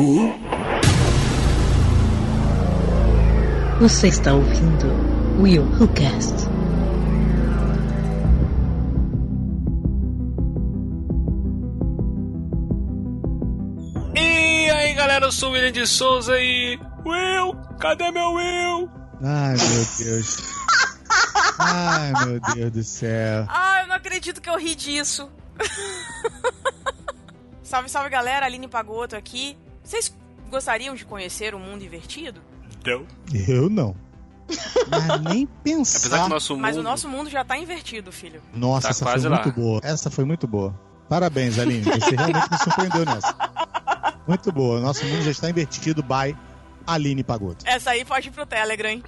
Who? Você está ouvindo Will Who Cast. E aí galera, eu sou o William de Souza e. Will, cadê meu Will? Ai, meu Deus. Ai, meu Deus do céu. Ah, eu não acredito que eu ri disso. salve, salve galera, Aline Pagoto aqui. Vocês gostariam de conhecer o mundo invertido? Não. Eu não. Mas nem pensar. Apesar que o nosso mundo. Mas o nosso mundo já tá invertido, filho. Nossa, Tá essa foi quase muito lá. boa. Essa foi muito boa. Parabéns, Aline. Você realmente me surpreendeu nessa. Muito boa. Nosso mundo já está invertido by Aline Pagoto. Essa aí pode ir pro Telegram, hein?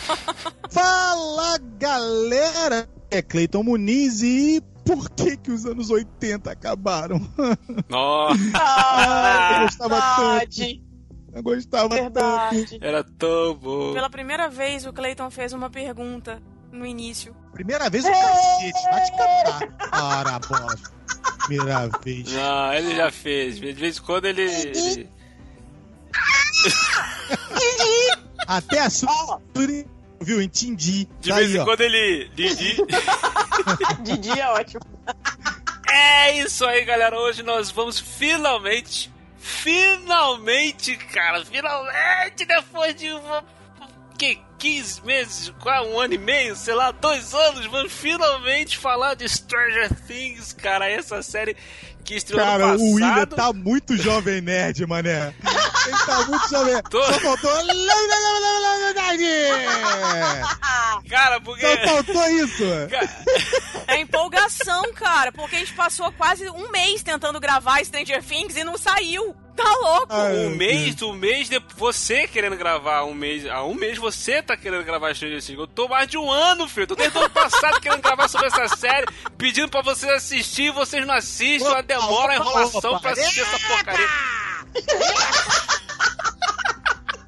Fala, galera! É Cleiton Muniz e por que que os anos 80 acabaram? Nossa, Ai, eu gostava tanto. Eu gostava tanto. verdade. era tão bom. Pela primeira vez, o Clayton fez uma pergunta no início. Primeira vez o cacete, vai te catar. Para, bola. Primeira vez. Não, ele já fez. De vez em quando ele. ele- Até a sua. Viu? Entendi. De Tá vez aí, em ó. quando ele. Didi. Didi é ótimo. É isso aí, galera. Hoje nós vamos finalmente. Finalmente, cara. Finalmente, depois de uma. Que 15 meses, quase um ano e meio, sei lá, dois anos, vamos finalmente falar de Stranger Things, cara. Essa série que estreou Cara, ano o William passado. tá muito jovem nerd, mané. Ele tá muito jovem. Tô- Só faltou. Cara, porque. Só faltou isso. É empolgação, cara, porque a gente passou quase um mês tentando gravar Stranger Things e não saiu. Tá louco? Ai, Um mês, um mês de você querendo gravar, um mês, há um mês você tá querendo gravar Stranger Things. Eu tô mais de um ano, filho. Tô desde o ano passado querendo gravar sobre essa série, pedindo pra vocês assistir, vocês não assistem, uma Opa, demora, opa, enrolação opa. pra assistir essa porcaria.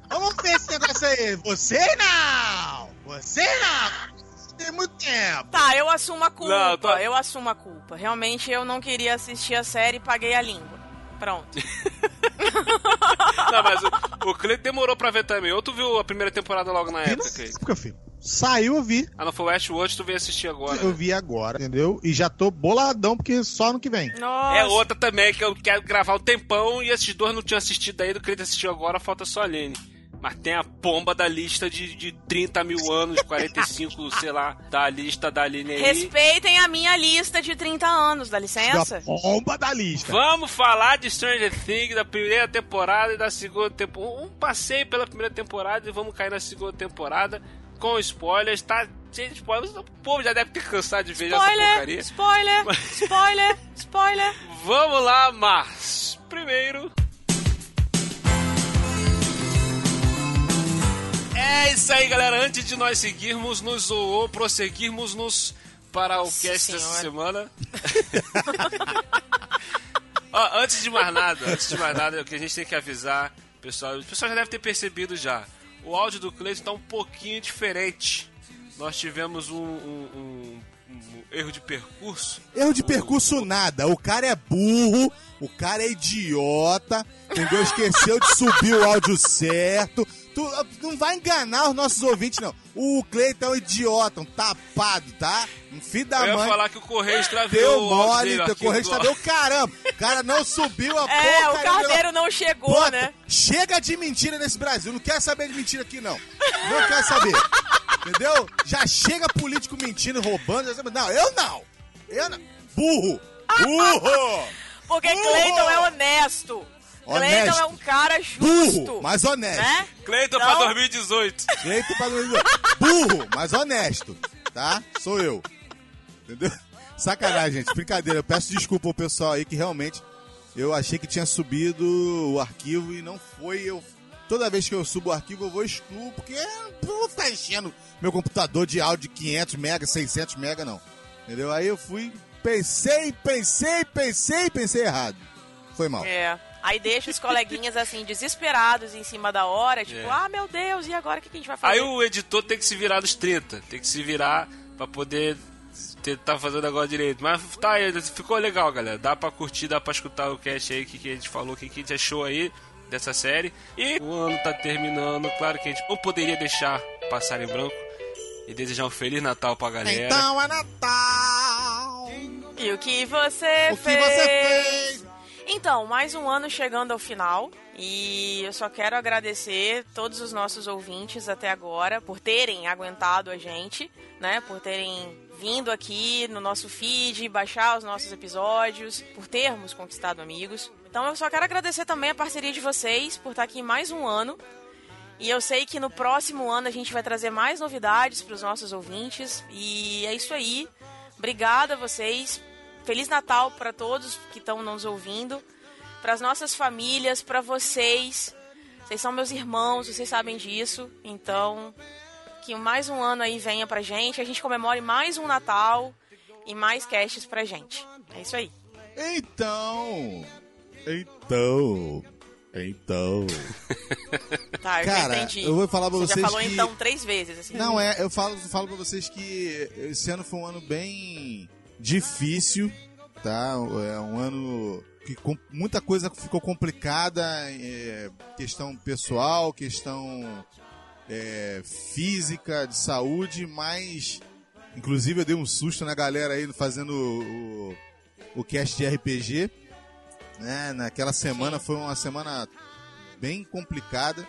Vamos ver esse negócio aí. Você não! Você não! Tem muito tempo. Tá, eu assumo a culpa. Não, tá- Eu assumo a culpa. Realmente eu não queria assistir a série e paguei a língua. Pronto. Não, mas o, o Cleiton demorou pra ver também. Ou tu viu a primeira temporada logo na Vi época, na época, filho. Saiu, eu vi. Ah, não foi o Westworld, tu veio assistir agora. Eu né? vi agora, entendeu? E já tô boladão, porque só no que vem. Nossa. É outra também que eu quero gravar um tempão e esses dois não tinham assistido ainda. O Cleiton assistiu agora, falta só a Lene. Mas tem a pomba da lista de, de 30 mil anos, 45, sei lá, da lista da Aline aí. Respeitem a minha lista de 30 anos, dá licença? Da bomba da lista. Vamos falar de Stranger Things da primeira temporada e da segunda temporada. Um passeio pela primeira temporada e vamos cair na segunda temporada com spoilers. Tá cheio de spoilers. O povo já deve ter cansado de ver essa Spoiler, porcaria. spoiler, spoiler, spoiler. Vamos lá, mas primeiro. É isso aí, galera. Antes de nós seguirmos nos ou prosseguirmos nos para o Nossa cast dessa Senhora. semana. Ó, antes de mais nada, antes de mais nada, o que a gente tem que avisar, pessoal, o pessoal já deve ter percebido já. O áudio do Cleiton está um pouquinho diferente. Nós tivemos um- um- um erro de percurso. Erro de percurso nada. O cara é burro, o cara é idiota, entendeu? Esqueceu de subir o áudio certo. Tu ah, não vai enganar os nossos ouvintes, não. O Cleiton é um idiota, um tapado, tá? Um filho da Eu ia mãe. falar que o Correio extraviou o áudio mole, dele, teu arquivo correio deu caramba. O cara não subiu a É, porcaria o do negócio. carteiro não chegou, Bota, né? Chega de mentira nesse Brasil. Não quer saber de mentira aqui, não. Não quer saber. Entendeu? Já chega político mentindo, roubando. já sabe- Não, eu não. Eu não. Burro. Burro. Porque Burro! Cleiton é honesto. Honesto. Cleiton é um cara justo. Burro, mas honesto. Né? Cleiton Não. pra 2018. Jeito pra não dizer. Burro, mas honesto. Tá? Sou eu. Entendeu? Sacanagem, gente. Brincadeira. Eu peço desculpa ao pessoal aí que realmente eu achei que tinha subido o arquivo e não foi. Eu Toda vez que eu subo o arquivo, eu vou excluo, porque eu não vou ficar enchendo meu computador de áudio de 500 mega, 600 mega, não. Entendeu? Aí eu fui, pensei, pensei, pensei, pensei errado. Foi mal. É. Aí deixa os coleguinhas assim, desesperados em cima da hora, tipo, É. ah, meu Deus, e agora o que a gente vai fazer? Aí o editor tem que se virar nos 30. Tem que se virar pra poder tentar fazer o negócio direito. Mas tá aí, ficou legal, galera. Dá pra curtir, dá pra escutar o cast aí, o que, que a gente falou, o que, que a gente achou aí. Dessa série. E o ano tá terminando, claro que a gente não poderia deixar passar em branco e desejar um Feliz Natal pra galera. Então é Natal! E o que você O que fez? você fez? Então, mais um ano chegando ao final. E eu só quero agradecer todos os nossos ouvintes até agora por terem aguentado a gente, né? Por terem vindo aqui no nosso feed, baixar os nossos episódios, por termos conquistado amigos. Então eu só quero agradecer também a parceria de vocês por estar aqui mais um ano. E eu sei que no próximo ano a gente vai trazer mais novidades para os nossos ouvintes. E é isso aí. Obrigada a vocês. Feliz Natal para todos que estão nos ouvindo, para as nossas famílias, para vocês. Vocês são meus irmãos, vocês sabem disso. Então, que mais um ano aí venha pra gente, a gente comemore mais um Natal e mais casts pra gente. É isso aí. Então. Então. Então. Tá, eu Cara, entendi. eu vou falar pra Você vocês já falou que- então três vezes, assim. Não, é, eu falo, falo pra vocês que esse ano foi um ano bem difícil, tá? É um ano que com, muita coisa ficou complicada, é, questão pessoal, questão é, física, de saúde, mas inclusive eu dei um susto na galera aí fazendo o, o, o cast de RPG, né? Naquela semana foi uma semana bem complicada.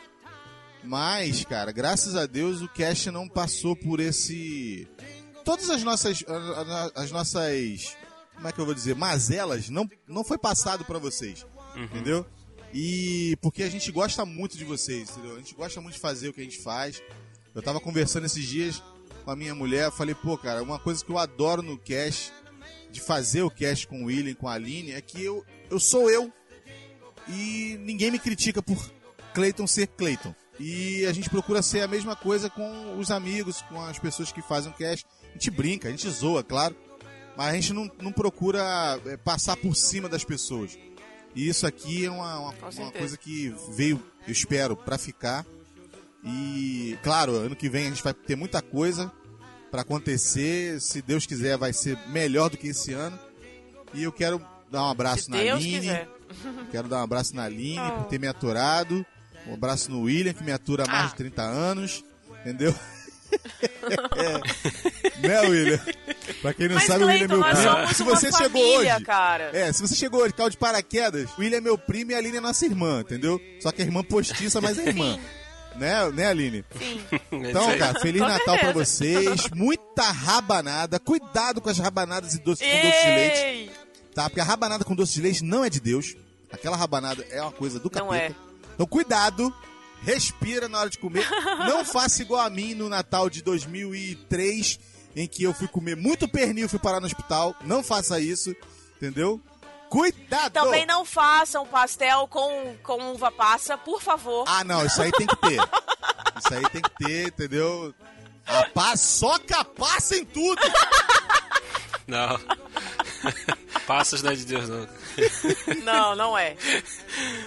Mas, cara, graças a Deus o cast não passou por esse. Todas as nossas. As nossas. Como é que eu vou dizer? Mazelas não, não foi passado pra vocês. Entendeu? E porque a gente gosta muito de vocês, entendeu? A gente gosta muito de fazer o que a gente faz. Eu tava conversando esses dias com a minha mulher, falei, pô, cara, uma coisa que eu adoro no cast, de fazer o cast com o William, com a Aline, é que eu, eu sou eu. E ninguém me critica por Clayton ser Clayton. E a gente procura ser a mesma coisa com os amigos, com as pessoas que fazem o cast. A gente brinca, a gente zoa, claro. Mas a gente não, não procura é, passar por cima das pessoas. E isso aqui é uma, uma, uma coisa que veio, eu espero, pra ficar. E, claro, ano que vem a gente vai ter muita coisa pra acontecer. Se Deus quiser, vai ser melhor do que esse ano. E eu quero dar um abraço Se na Deus Aline. quiser. Quero dar um abraço na Aline Oh. por ter me aturado. Um abraço no William, que me atura há mais Ah. de 30 anos. Entendeu? É. Né, William? Pra quem não Mas, sabe, o William é meu primo. Se você chegou família, hoje. cara. É, se você chegou hoje, caiu de paraquedas, o William é meu primo e a Aline é nossa irmã, entendeu? Só que a irmã postiça, mas é irmã. Né, né, Aline? Sim. É Então, aí. cara, Feliz Com Natal pra certeza. vocês. Muita rabanada. Cuidado com as rabanadas e doce, com doce de leite Ei! tá? Porque a rabanada com doce de leite não é de Deus. Aquela rabanada é uma coisa do Não capeta. é. Então cuidado, respira na hora de comer. não faça igual a mim no Natal de 2003, em que eu fui comer muito pernil e fui parar no hospital. Não faça isso, entendeu? Cuidado! Também não façam pastel com, com uva passa, por favor. Ah, não, isso aí tem que ter. Isso aí tem que ter, entendeu? A paçoca passa em tudo! Não. Passas não é de Deus, não. Não, não é.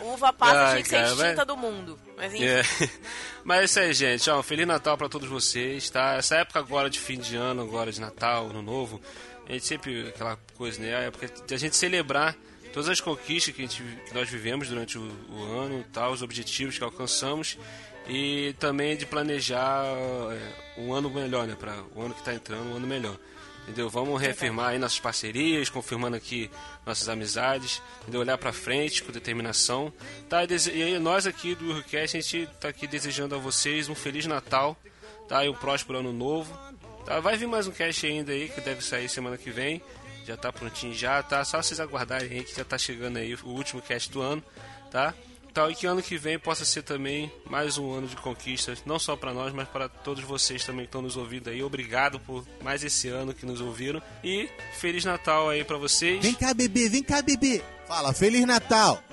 Uva passa Ai, tinha que ser extinta do mundo. Mas enfim. É. Mas é isso aí, gente. Ó, um Feliz Natal pra todos vocês, tá? Essa época agora de fim de ano, agora de Natal, Ano Novo, a gente sempre, aquela coisa, né? A época de a gente celebrar todas as conquistas que, gente, que nós vivemos durante o, o ano, tal, os objetivos que alcançamos e também de planejar é, um ano melhor, né? Para o ano que tá entrando, um ano melhor. Entendeu? Vamos reafirmar aí nossas parcerias, confirmando aqui nossas amizades, entendeu? Olhar pra frente com determinação, tá? E E aí nós aqui do Urcast, a gente tá aqui desejando a vocês um Feliz Natal, tá? E um próspero ano novo, tá? Vai vir mais um cast ainda aí, que deve sair semana que vem, já tá prontinho já, tá? Só vocês aguardarem aí que já tá chegando aí o último cast do ano, tá? Tal, e que ano que vem possa ser também mais um ano de conquistas, não só para nós, mas para todos vocês também que estão nos ouvindo aí. Obrigado por mais esse ano que nos ouviram e Feliz Natal aí para vocês. Vem cá, bebê, vem cá, bebê. Fala, Feliz Natal.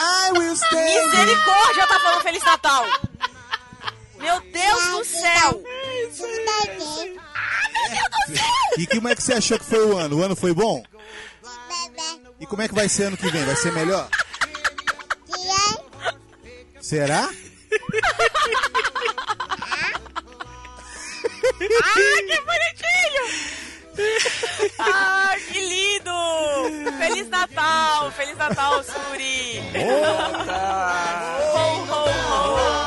I will stay. Misericórdia, tá falando Feliz Natal! Meu Deus do céu! E como é que você achou que foi o ano? O ano foi bom? E como é que vai ser ano que vem? Vai ser melhor? Será? Ah, que bonitinho! Ah, que lindo! Feliz Natal! Feliz Natal, Suri! Ho, ho, ho!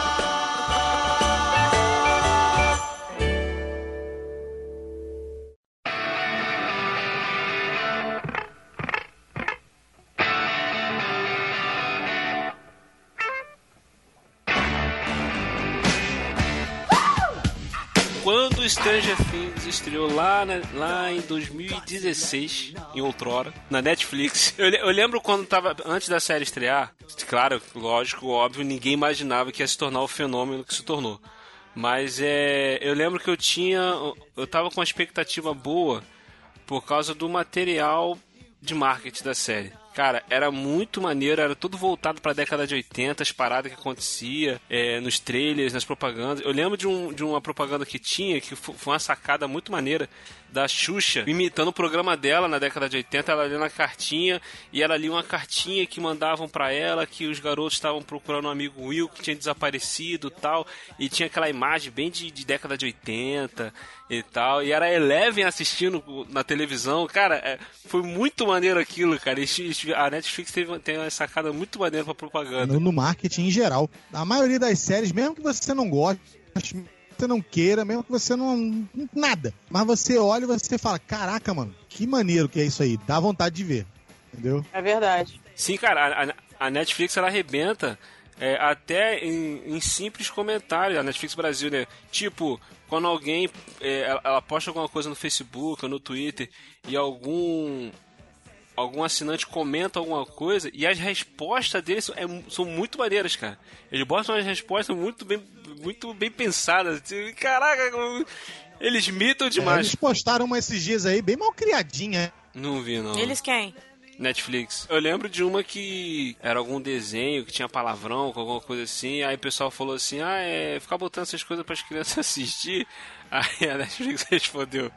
Quando Stranger Things estreou lá, na- lá em 2016, em outrora, na Netflix, eu, eu lembro quando tava, antes da série estrear, claro, lógico, óbvio, ninguém imaginava que ia se tornar o fenômeno que se tornou. Mas é, eu lembro que eu tinha, eu tava com uma expectativa boa por causa do material de marketing da série. Cara, era muito maneiro, era tudo voltado pra década de 80, as paradas que acontecia é, nos trailers, nas propagandas. Eu lembro de, um, de uma propaganda que tinha, que fo- foi uma sacada muito maneira, da Xuxa, imitando o programa dela na década de 80, ela lendo a cartinha, e ela lia uma cartinha que mandavam pra ela, que os garotos estavam procurando um amigo Will que tinha desaparecido tal, e tinha aquela imagem bem de, de década de 80 e tal, e era Eleven assistindo na televisão, cara, é, foi muito maneiro aquilo, cara, e a Netflix teve, tem uma sacada muito maneira pra propaganda. no, no marketing em geral. A maioria das séries, mesmo que você não goste, você não queira, mesmo que você não. nada. Mas você olha e você fala: caraca, mano, que maneiro que é isso aí. Dá vontade de ver. Entendeu? É verdade. Sim, cara, a, a Netflix ela arrebenta é, até em, em simples comentários, a Netflix Brasil, né? Tipo, quando alguém é, ela, ela posta alguma coisa no Facebook ou no Twitter e algum algum assinante comenta alguma coisa e as respostas deles são, é- são muito maneiras, cara. Eles botam umas respostas muito bem, muito bem pensadas. Caraca, eles mitam É, demais. eles postaram uma esses dias aí, bem mal criadinha. Não vi, não. Eles quem? Netflix. Eu lembro de uma que era algum desenho que tinha palavrão, com alguma coisa assim. Aí o pessoal falou assim: ah, é ficar botando essas coisas para as crianças assistir. Aí a Netflix respondeu: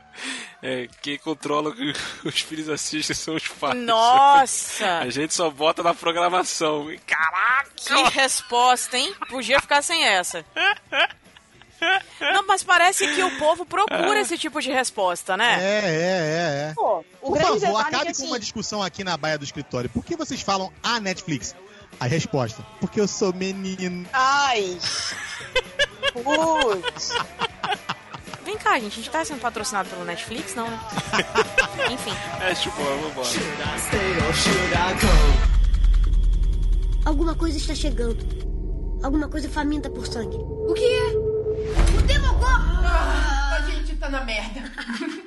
é, quem controla o que os filhos assistem são os pais. Nossa! A gente só bota na programação. Caraca! Que resposta, hein? Podia ficar sem essa. Não, mas parece que o povo procura esse tipo de resposta, É, né? é, é, é. Pô, o Por favor, é acabe que com assim, uma discussão aqui na baia do escritório. Por que vocês falam a Netflix? A resposta: porque eu sou menino. Ai. Putz. Vem cá, gente, a gente tá sendo patrocinado pelo Netflix, não, né? Enfim. É, tipo, vambora. Alguma coisa está chegando. Alguma coisa faminta por sangue. O que é? O Demogorgon! A gente tá na merda.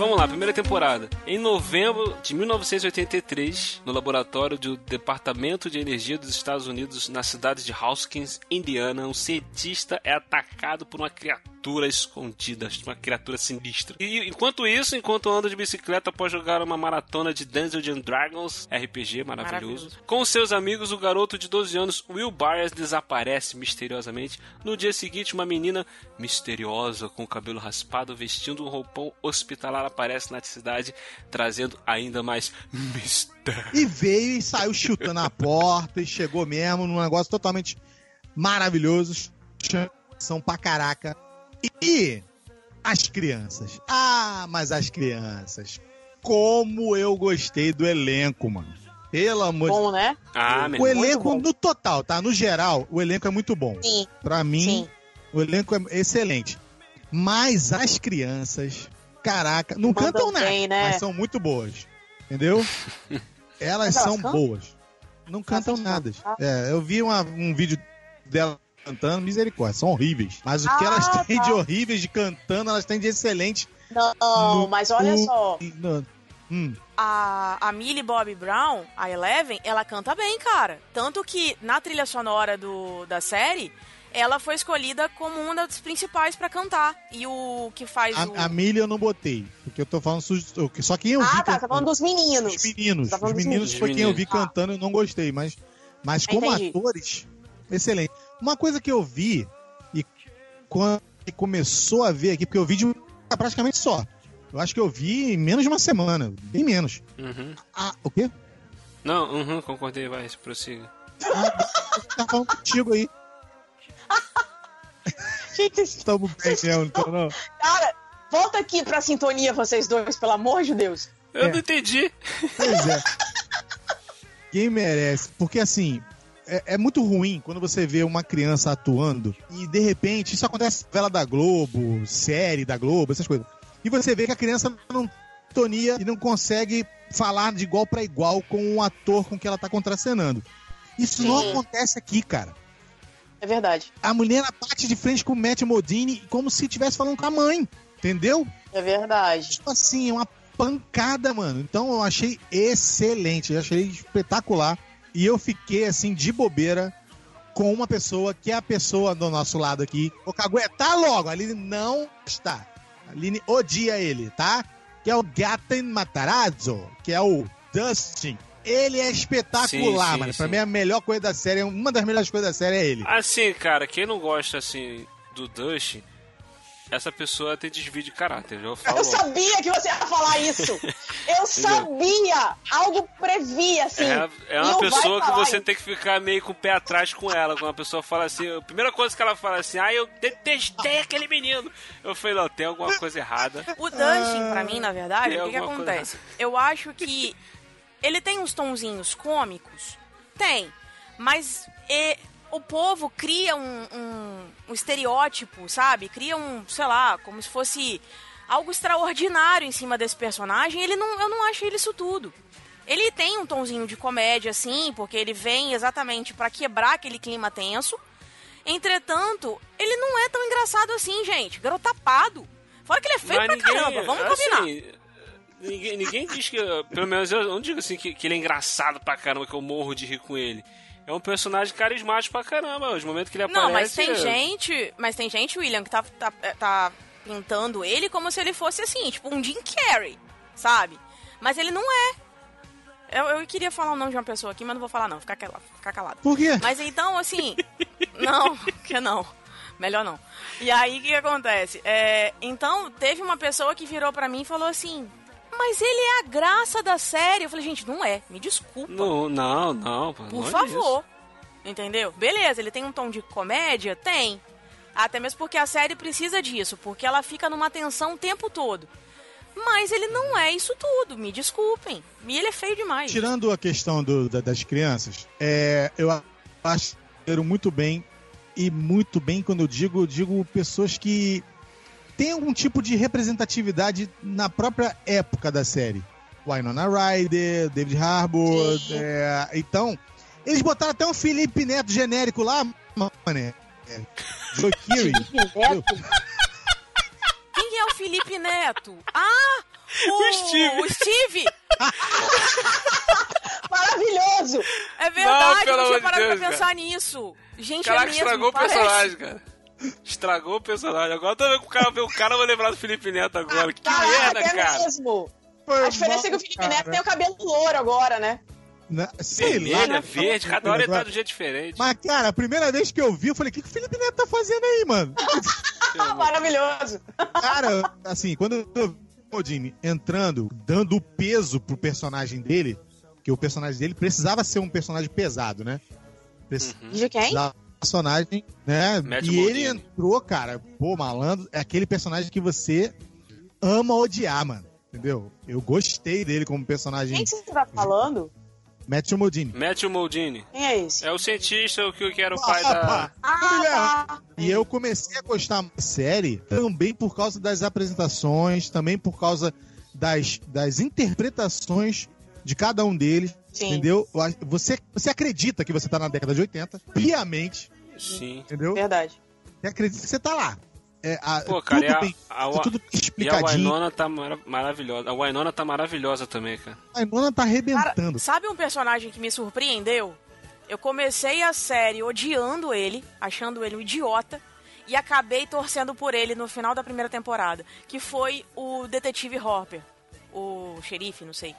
vamos lá, primeira temporada. Em novembro de 1983, no laboratório do Departamento de Energia dos Estados Unidos, na cidade de Hawkins, Indiana, um cientista é atacado por uma criatura escondida, uma criatura sinistra. E enquanto isso, enquanto anda de bicicleta após jogar uma maratona de Dungeons and Dragons, RPG maravilhoso, Maravilhoso. com seus amigos, o garoto de 12 anos, Will Byers, desaparece misteriosamente. No dia seguinte, uma menina misteriosa com o cabelo raspado, vestindo um roupão hospitalar, aparece na cidade, trazendo ainda mais mistério. E veio e saiu chutando a porta e chegou mesmo num negócio totalmente maravilhoso. São pra caraca. E as crianças. Ah, mas as crianças. Como eu gostei do elenco, mano. Pelo amor de Bom, né? Ah, meu O elenco, bom. no total, tá? No geral, o elenco é muito bom. Sim, Pra mim, sim. o elenco é excelente. Mas as crianças, caraca, não Mandam cantam nada, bem, né? mas são muito boas. Entendeu? Elas são cantam? boas. Não cantam nada. É, eu vi uma- um vídeo dela cantando, misericórdia, são horríveis. Mas o que Ah, elas têm tá. de horríveis de cantando, elas têm de excelente. Não, No- mas olha no- só. no- hum, A, a Millie Bobby Brown, a Eleven, ela canta bem, cara. Tanto que na trilha sonora do, da série, ela foi escolhida como uma das principais pra cantar. E o que faz o. a, a Millie eu não botei, porque eu tô falando só quem eu vi Ah, tá, cantando. tá falando dos meninos. Os meninos. Tá Os dos meninos meninos. foi quem eu vi Meninos. cantando, eu não gostei, mas, mas como Entendi. atores, excelente. Uma coisa que eu vi, e quando começou a ver aqui, porque eu vi de um praticamente só. Eu acho que eu vi em menos de uma semana, bem menos. Uhum. Ah, o quê? Não, uhum, concordei, vai, prossiga. Tá falando contigo aí. Gente, Estamos bem mesmo, então não. cara, volta aqui pra sintonia, vocês dois, pelo amor de Deus. Eu É. não entendi. Pois é. Quem merece? Porque assim, é, é muito ruim quando você vê uma criança atuando e de repente isso acontece na novela da Globo, série da Globo, essas coisas. E você vê que a criança não tonia e não consegue falar de igual pra igual com o ator com que ela tá contracenando. Isso não Sim. acontece aqui, cara. É verdade. A mulher bate de frente com o Matt Modini como se estivesse falando com a mãe, entendeu? É verdade. Tipo assim, é uma pancada, mano. Então eu achei excelente, eu achei espetacular. E eu fiquei assim, de bobeira, com uma pessoa que é a pessoa do nosso lado aqui. O Cagué, tá logo, a Aline não está. A Aline odia ele, tá? Que é o Gaten Matarazzo, que é o Dustin. Ele é espetacular, Sim, sim, mano. Pra sim. mim, a melhor coisa da série, uma das melhores coisas da série é ele. Assim, cara, quem não gosta assim do Dust, essa pessoa tem desvio de caráter, já eu falo. Eu sabia que você ia falar isso. Eu sabia. Algo previa, assim. É, é uma pessoa que você isso. tem que ficar meio com o pé atrás com ela. Quando a pessoa fala assim, a primeira coisa que ela fala assim, ah, eu detestei aquele menino. Eu falei, não, tem alguma coisa errada. O Dustin, pra mim, na verdade, Tem o que, que acontece? Eu acho que ele tem uns tonzinhos cômicos. Tem. Mas e, o povo cria um, um, um estereótipo, sabe? Cria um, sei lá, como se fosse algo extraordinário em cima desse personagem. Ele não, eu não acho ele isso tudo. Ele tem um tonzinho de comédia, sim, porque ele vem exatamente pra quebrar aquele clima tenso. Entretanto, ele não é tão engraçado assim, gente. Garotapado. Fora que ele é feio pra caramba, vamos combinar. assim, Ninguém, ninguém diz que. Pelo menos eu não digo assim que, que ele é engraçado pra caramba, que eu morro de rir com ele. É um personagem carismático pra caramba. Os momentos que ele aparece. Não, mas tem é- gente. Mas tem gente, William, que tá, tá, tá pintando ele como se ele fosse assim, tipo um Jim Carrey, sabe? Mas ele não é. Eu, eu queria falar o nome de uma pessoa aqui, mas não vou falar não, ficar calado. Ficar calado. Por quê? Mas então, assim. não, que não. Melhor não. E aí, o que, que acontece? É, então, teve uma pessoa que virou pra mim e falou assim: Mas ele é a graça da série. Eu falei, gente, não é. Me desculpa. Não, não, não. Por favor. Entendeu? Beleza, ele tem um tom de comédia? Tem. Até mesmo porque a série precisa disso, porque ela fica numa tensão o tempo todo. Mas ele não é isso tudo, me desculpem. E ele é feio demais. Tirando a questão do- da- das crianças, é, eu acho muito bem, e muito bem quando eu digo, eu digo pessoas que têm algum tipo de representatividade na própria época da série. Winona Ryder, David Harbour, é, então, eles botaram até um Felipe Neto genérico lá, mané. É, Joe Keery. Neto? Quem é o Felipe Neto? Ah! O, Steve. o Steve! Maravilhoso! É verdade, não amor tinha parado Deus, pra pensar nisso. Gente, Caraca, é mesmo, estragou o parece. personagem, cara. Estragou o personagem. Agora toda vez que o cara vê o cara, eu vou lembrar do Felipe Neto agora. Que merda, Caraca, é cara. mesmo! Foi A diferença é que o Felipe cara. Neto tem o cabelo louro agora, né? Na- Sei lá. Vermelho, é verde, cada hora ele tá de jeito diferente. Mas, cara, a primeira vez que eu vi, eu falei, o que, que o Felipe Neto tá fazendo aí, mano? Ah, maravilhoso! Cara, assim, quando eu vi o Odine entrando, dando o peso pro personagem dele, que o personagem dele precisava ser um personagem pesado, né? Precisava De quem? Personagem, né? Matt e Modini. ele entrou, cara, pô, malandro, é aquele personagem que você ama odiar, mano. Entendeu? Eu gostei dele como personagem. Quem que você tá falando? Matthew Modini. Matthew Moldini. Quem é esse? É o cientista o que, que era o pai Ah, da. pá. Ah, tá. E eu comecei a gostar da série também por causa das apresentações, também por causa das, das interpretações de cada um deles, Sim. entendeu? Você, você acredita que você tá na década de 80, piamente, Sim. entendeu? Verdade. Você acredita que você tá lá. É, a- Pô, cara, tudo e a, bem, a, tá tudo e a explicadinho. Winona tá mara- maravilhosa. A Winona tá maravilhosa também, cara. A Winona tá Cara, arrebentando. sabe um personagem que me surpreendeu? Eu comecei a série odiando ele, achando ele um idiota, e acabei torcendo por ele no final da primeira temporada, que foi o detetive Hopper, o xerife, não sei.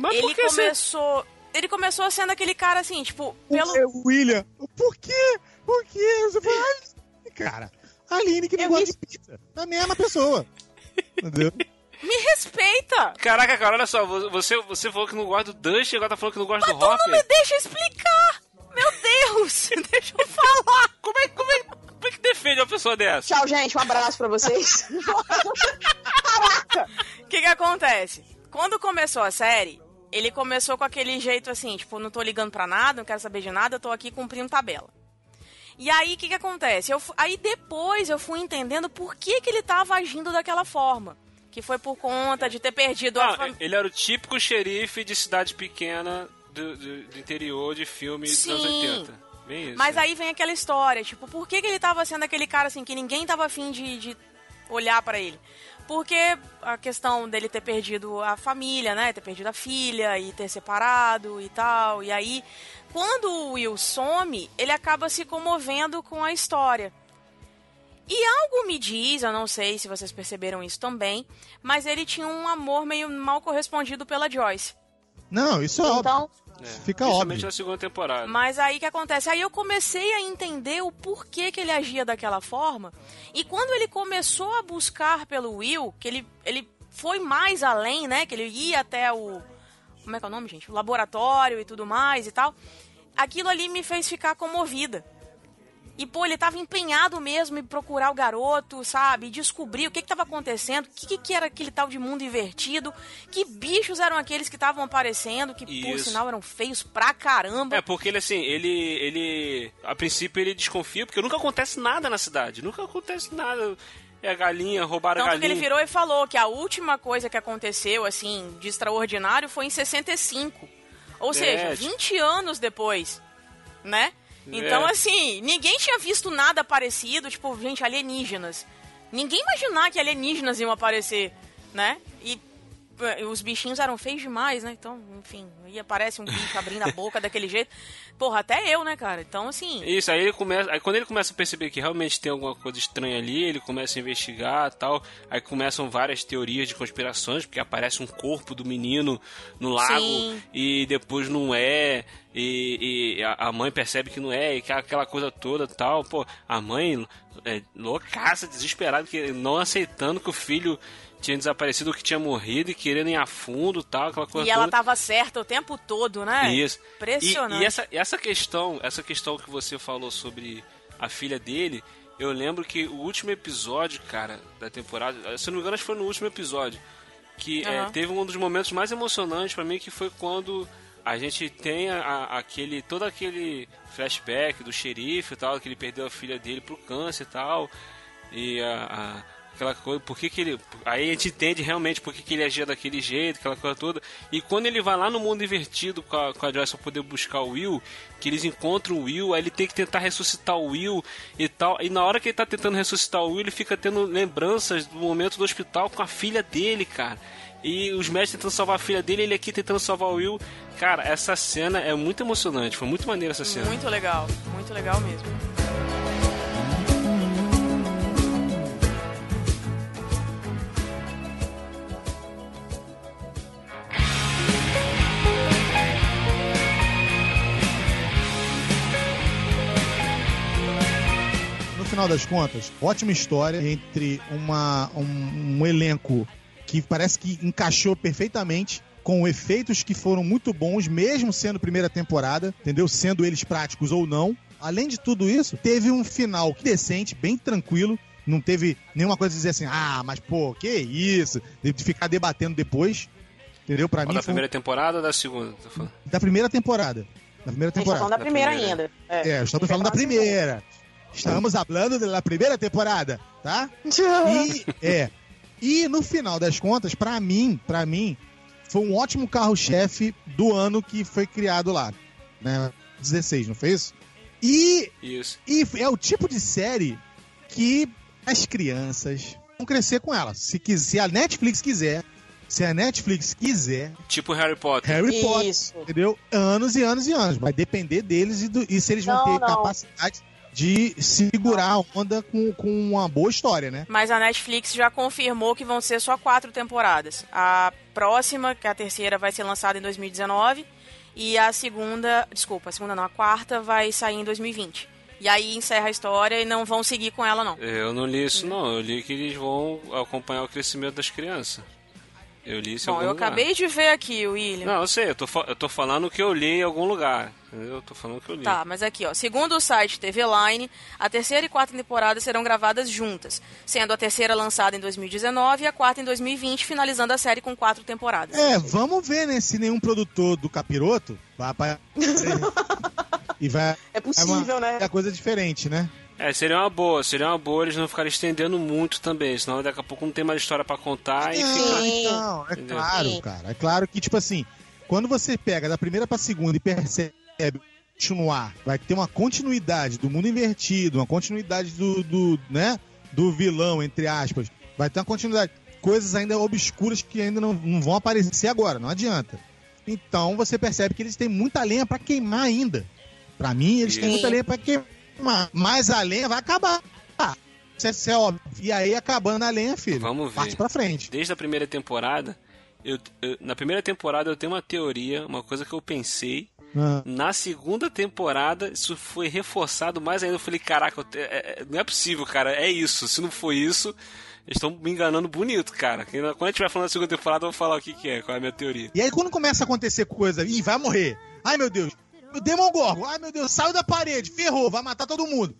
Mas ele por que você... começou, ele começou sendo aquele cara assim, tipo, pelo É, William, por quê? Por quê? Você fala, "Ai, cara, a Aline que não Eu gosta vi- de pizza. É a mesma pessoa. Entendeu? me respeita. Caraca, cara, olha só. Você, você falou que não gosta do Dust e agora tá falando que não gosta do Tu não Hopper. me deixa explicar. Meu Deus! Deixa eu falar! Como é, como, é, como é que defende uma pessoa dessa? Tchau, gente. Um abraço pra vocês. O que que acontece? Quando começou a série, ele começou com aquele jeito assim, tipo, não tô ligando pra nada, não quero saber de nada, eu tô aqui cumprindo tabela. E aí, o que que acontece? Eu, aí depois eu fui entendendo por que que ele tava agindo daquela forma. Que foi por conta de ter perdido a Não, família. ele era o típico xerife de cidade pequena do, do- do interior de filme dos anos Sim. 80. Bem isso. Mas né? aí vem aquela história, tipo, por que, que ele tava sendo aquele cara assim que ninguém tava afim de, de olhar pra ele? Porque a questão dele ter perdido a família, né? Ter perdido a filha e ter separado e tal. E aí, quando o Will some, ele acaba se comovendo com a história. E algo me diz, eu não sei se vocês perceberam isso também, mas ele tinha um amor meio mal correspondido pela Joyce. Não, isso é óbvio. É, Fica principalmente óbvio. na segunda temporada. Mas aí o que acontece? Aí eu comecei a entender o porquê que ele agia daquela forma. E quando ele começou a buscar pelo Will, que ele, ele foi mais além, né? Que ele ia até o. Como é que é o nome, gente? O laboratório e tudo mais e tal. Aquilo ali me fez ficar comovida. E, pô, ele tava empenhado mesmo em procurar o garoto, sabe? E descobrir o que que tava acontecendo, o que, que que era aquele tal de mundo invertido, que bichos eram aqueles que estavam aparecendo, que, por Isso. sinal, eram feios pra caramba. É, porque ele assim, ele. ele. A princípio ele desconfia, porque nunca acontece nada na cidade. Nunca acontece nada. É a galinha, roubaram a Tanto que galinha. ele virou e falou que a última coisa que aconteceu, assim, de extraordinário foi em 65. Ou seja, É, 20 anos depois, né? Então, É. assim, ninguém tinha visto nada parecido, tipo, gente, alienígenas. Ninguém imaginar que alienígenas iam aparecer, né? E eh, os bichinhos eram feios demais, né? Então, enfim, aí aparece um bicho abrindo a boca daquele jeito. Porra, até eu, né, cara? Então, assim, Isso, aí ele começa. Aí quando ele começa a perceber que realmente tem alguma coisa estranha ali, ele começa a investigar tal. Aí começam várias teorias de conspirações, porque aparece um corpo do menino no lago Sim. e depois não é. E, e a mãe percebe que não é, e que aquela coisa toda tal. Pô, a mãe é loucaça, desesperada, que não aceitando que o filho tinha desaparecido, que tinha morrido e querendo ir a fundo tal, aquela coisa e ela toda. tava certa o tempo todo, né? Isso. Impressionante. E, e essa, essa questão, essa questão que você falou sobre a filha dele, eu lembro que o último episódio, cara, da temporada, se não me engano, acho que foi no último episódio, que é, Aham. teve um dos momentos mais emocionantes pra mim, que foi quando a gente tem a- a- aquele todo aquele flashback do xerife e tal, que ele perdeu a filha dele pro câncer e tal, e a, aquela coisa, por que, que ele. Aí a gente entende realmente por que, que ele agia daquele jeito, aquela coisa toda. E quando ele vai lá no mundo invertido com a, com a Joyce pra poder buscar o Will, que eles encontram o Will, aí ele tem que tentar ressuscitar o Will e tal. E na hora que ele tá tentando ressuscitar o Will, ele fica tendo lembranças do momento do hospital com a filha dele, cara. E os médicos tentando salvar a filha dele, ele aqui tentando salvar o Will. Cara, essa cena é muito emocionante, foi muito maneira essa cena. Muito legal, muito legal mesmo. No final das contas, ótima história entre uma, um, um elenco que parece que encaixou perfeitamente com efeitos que foram muito bons, mesmo sendo primeira temporada, entendeu? Sendo eles práticos ou não. Além de tudo isso, teve um final decente, bem tranquilo. Não teve nenhuma coisa de dizer assim, ah, mas pô, que isso? De ficar debatendo depois. Entendeu? Pra mim da foi primeira temporada ou da segunda? Da primeira temporada. Da primeira a gente tá falando temporada. da primeira, primeira. ainda. É, É, estamos falando da primeira. Estamos falando da primeira temporada, tá? E é. E no final das contas, pra mim, para mim, foi um ótimo carro-chefe do ano que foi criado lá, né? 16, não foi isso? E, Isso. e é o tipo de série que as crianças vão crescer com ela. Se, quis- se a Netflix quiser, se a Netflix quiser, Tipo Harry Potter. Harry Potter, Isso. entendeu? Anos e anos e anos. Vai depender deles e, do- e se eles vão Não, ter não. capacidade de segurar a onda com, com uma boa história, né? Mas a Netflix já confirmou que vão ser só quatro temporadas. A próxima, que é a terceira, vai ser lançada em 2019. E a segunda, desculpa, a segunda não, a quarta vai sair em 2020. E aí encerra a história e não vão seguir com ela, não. Eu não li isso, não. Eu li que eles vão acompanhar o crescimento das crianças. Eu li isso em Bom, algum eu lugar. acabei de ver aqui, William. Não, eu sei, eu tô, eu tô falando que eu li em algum lugar. Eu tô falando que eu li. Tá, mas aqui, ó. Segundo o site TV Line, a terceira e quarta temporada serão gravadas juntas, sendo a terceira lançada em 2019 e a quarta em 2020, finalizando a série com quatro temporadas. É, vamos ver, né, se nenhum produtor do Capiroto vai aparecer e vai... É possível, uma, né? É coisa diferente, né? É, seria uma boa, seria uma boa eles não ficarem estendendo muito também, senão daqui a pouco não tem mais história pra contar e Não, fica. Sim. então, é Entendeu? claro, cara. É claro que, tipo assim, quando você pega da primeira pra segunda e percebe continuar, vai ter uma continuidade do mundo invertido, uma continuidade do, do, né, do vilão, entre aspas. Vai ter uma continuidade. Coisas ainda obscuras que ainda não, não vão aparecer agora, não adianta. Então você percebe que eles têm muita lenha pra queimar ainda. Pra mim, eles têm Sim. muita lenha pra queimar. Mas a lenha vai acabar. Isso é, isso é óbvio. E aí, acabando a lenha, filho, Vamos ver. parte pra frente. Desde a primeira temporada, eu, eu- na primeira temporada eu tenho uma teoria, uma coisa que eu pensei. Ah. Na segunda temporada, isso foi reforçado mais ainda. Eu falei, caraca, eu te- é- é- não é possível, cara. É isso. Se não for isso, eles estão me enganando bonito, cara. Quando a gente vai falando da segunda temporada, eu vou falar o que, que é, qual é a minha teoria. E aí quando começa a acontecer coisa, ih, vai morrer. Ai meu Deus, o Demogorgon. Ai, meu Deus, saiu da parede, ferrou, vai matar todo mundo.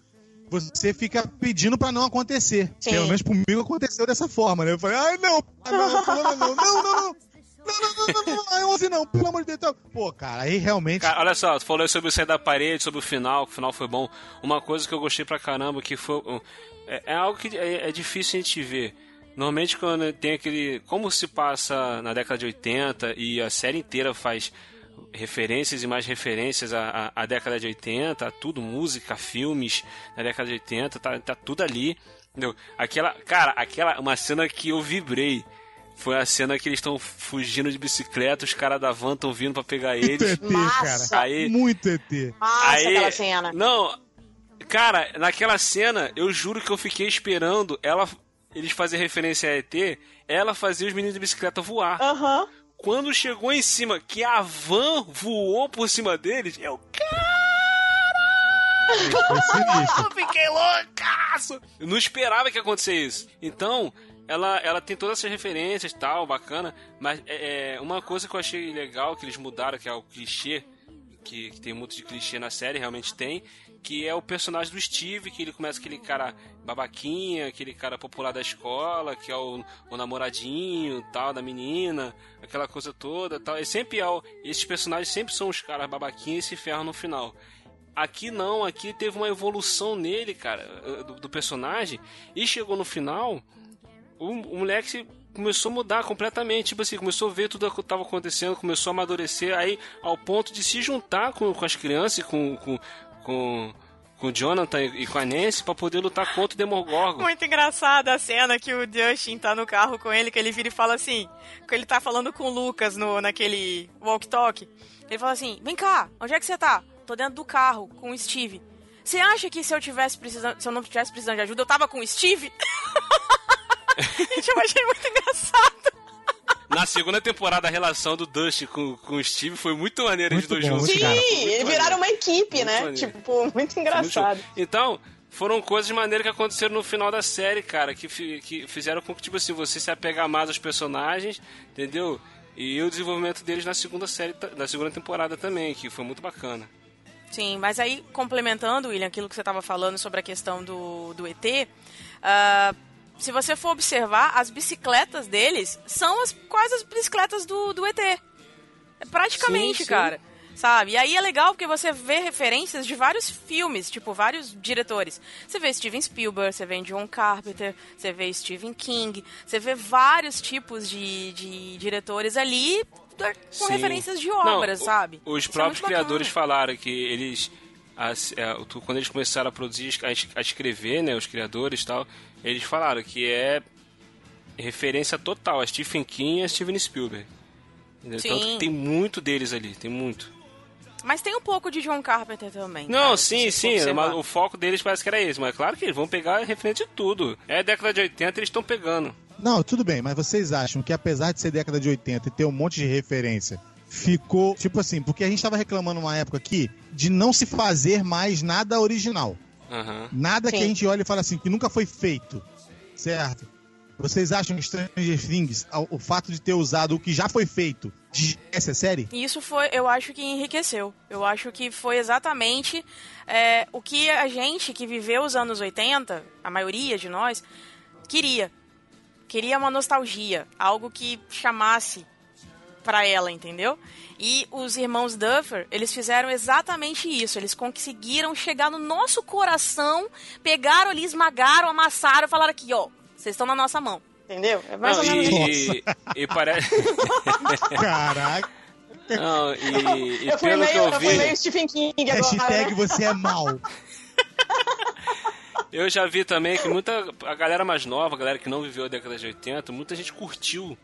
Você fica pedindo para não acontecer. Sim. Pelo menos comigo aconteceu dessa forma, né? Eu falei, ai, não, não, não, não, não, não, não. Não, não, não, não, não, não, pelo amor de Deus. Pô, cara, aí realmente. Cara, olha só, tu falou sobre o sair da parede, sobre o final, que o final foi bom. Uma coisa que eu gostei pra caramba, que foi. É, é algo que é, é difícil a gente ver. Normalmente quando tem aquele. Como se passa na década de 80 e a série inteira faz referências e mais referências à, à, à década de 80, a tudo, música, filmes da década de 80, tá, tá tudo ali. Entendeu? Aquela. Cara, aquela. Uma cena que eu vibrei. Foi a cena que eles estão fugindo de bicicleta, os caras da van estão vindo pra pegar Muito eles. ET, Massa. cara. Aí- Muito ET. Massa Aí- aquela cena. Não, cara, naquela cena, eu juro que eu fiquei esperando ela. Eles fazer referência a ET, ela fazia os meninos de bicicleta voar. Aham. Quando chegou em cima, que a van voou por cima deles, eu. Eu fiquei loucaço! Eu não esperava que acontecesse isso. Então, ela, ela tem todas essas referências e tal, bacana. Mas é, é, uma coisa que eu achei legal que eles mudaram, que é o clichê, que, que tem muito de clichê na série, realmente tem, que é o personagem do Steve, que ele começa aquele cara babaquinha, aquele cara popular da escola, que é o, o namoradinho tal da menina, aquela coisa toda tal. E sempre é o, esses personagens sempre são os caras babaquinhos e se ferram no final. Aqui não, aqui teve uma evolução nele, cara, do, do personagem, e chegou no final, o, o moleque começou a mudar completamente, tipo assim, começou a ver tudo o que estava acontecendo, começou a amadurecer, aí ao ponto de se juntar com, com as crianças, com, com, com, com o Jonathan e com a Nancy pra poder lutar contra o Demogorgon. Muito engraçada a cena que o Justin tá no carro com ele, que ele vira e fala assim, que ele tá falando com o Lucas no, naquele walk-talk. Ele fala assim, vem cá, onde é que você tá? Tô dentro do carro, com o Steve. Você acha que se eu tivesse precisando, se eu não tivesse precisando de ajuda, eu tava com o Steve? Gente, eu achei muito engraçado. Na segunda temporada, a relação do Dusty com, com o Steve foi muito maneira Muito de dois juntos. Sim, eles maneiro. viraram uma equipe, Muito né? maneiro. Tipo, muito engraçado. Muito. Então, foram coisas maneiras que aconteceram no final da série, cara, que, fi- que fizeram com que, tipo assim, você se apegar mais aos personagens, entendeu? E o desenvolvimento deles na segunda série, na segunda temporada também, que foi muito bacana. Sim, mas aí, complementando, William, aquilo que você estava falando sobre a questão do, do ET, ah, se você for observar, as bicicletas deles são as, quase as bicicletas do, do ET. É Praticamente, Sim, sim. cara. Sabe? E aí é legal porque você vê referências de vários filmes, tipo, vários diretores. Você vê Steven Spielberg, você vê John Carpenter, você vê Stephen King, você vê vários tipos de, de diretores ali com Sim. referências de Não, obras, o- sabe? Os Isso é próprios muito criadores falaram que eles. As- é, tu- quando eles começaram a produzir, a, es- a escrever, né, os criadores e tal, eles falaram que é referência total a Stephen King e a Steven Spielberg. Entendeu? Sim. Tanto que tem muito deles ali, tem muito. Mas tem um pouco de John Carpenter também. Não, cara, sim, sim, o foco deles parece que era esse, mas claro que eles vão pegar referente de tudo. É década de 80, eles estão pegando. Não, tudo bem, mas vocês acham que apesar de ser década de 80 e ter um monte de referência, ficou, tipo assim, porque a gente tava reclamando uma época aqui de não se fazer mais nada original. Aham. Nada que Sim. a gente olha e fala assim, que nunca foi feito. Certo? Vocês acham que Stranger Things, o fato de ter usado o que já foi feito, essa série? E isso foi, eu acho que enriqueceu. Eu acho que foi exatamente é, o que a gente que viveu os anos 80, a maioria de nós, queria. Queria uma nostalgia, algo que chamasse pra ela, entendeu? E os irmãos Duffer, eles fizeram exatamente isso. Eles conseguiram chegar no nosso coração, pegaram ali, esmagaram, amassaram, falaram aqui, ó, vocês estão na nossa mão. Entendeu? É mais Não, ou menos isso. e, e, e parece. Caraca. Não, e, e Eu fui, pelo meio, que eu eu fui vi. meio Stephen King agora. Hashtag né? você é mal. Eu já vi também que muita. A galera mais nova, a galera que não viveu a década de 80, muita gente curtiu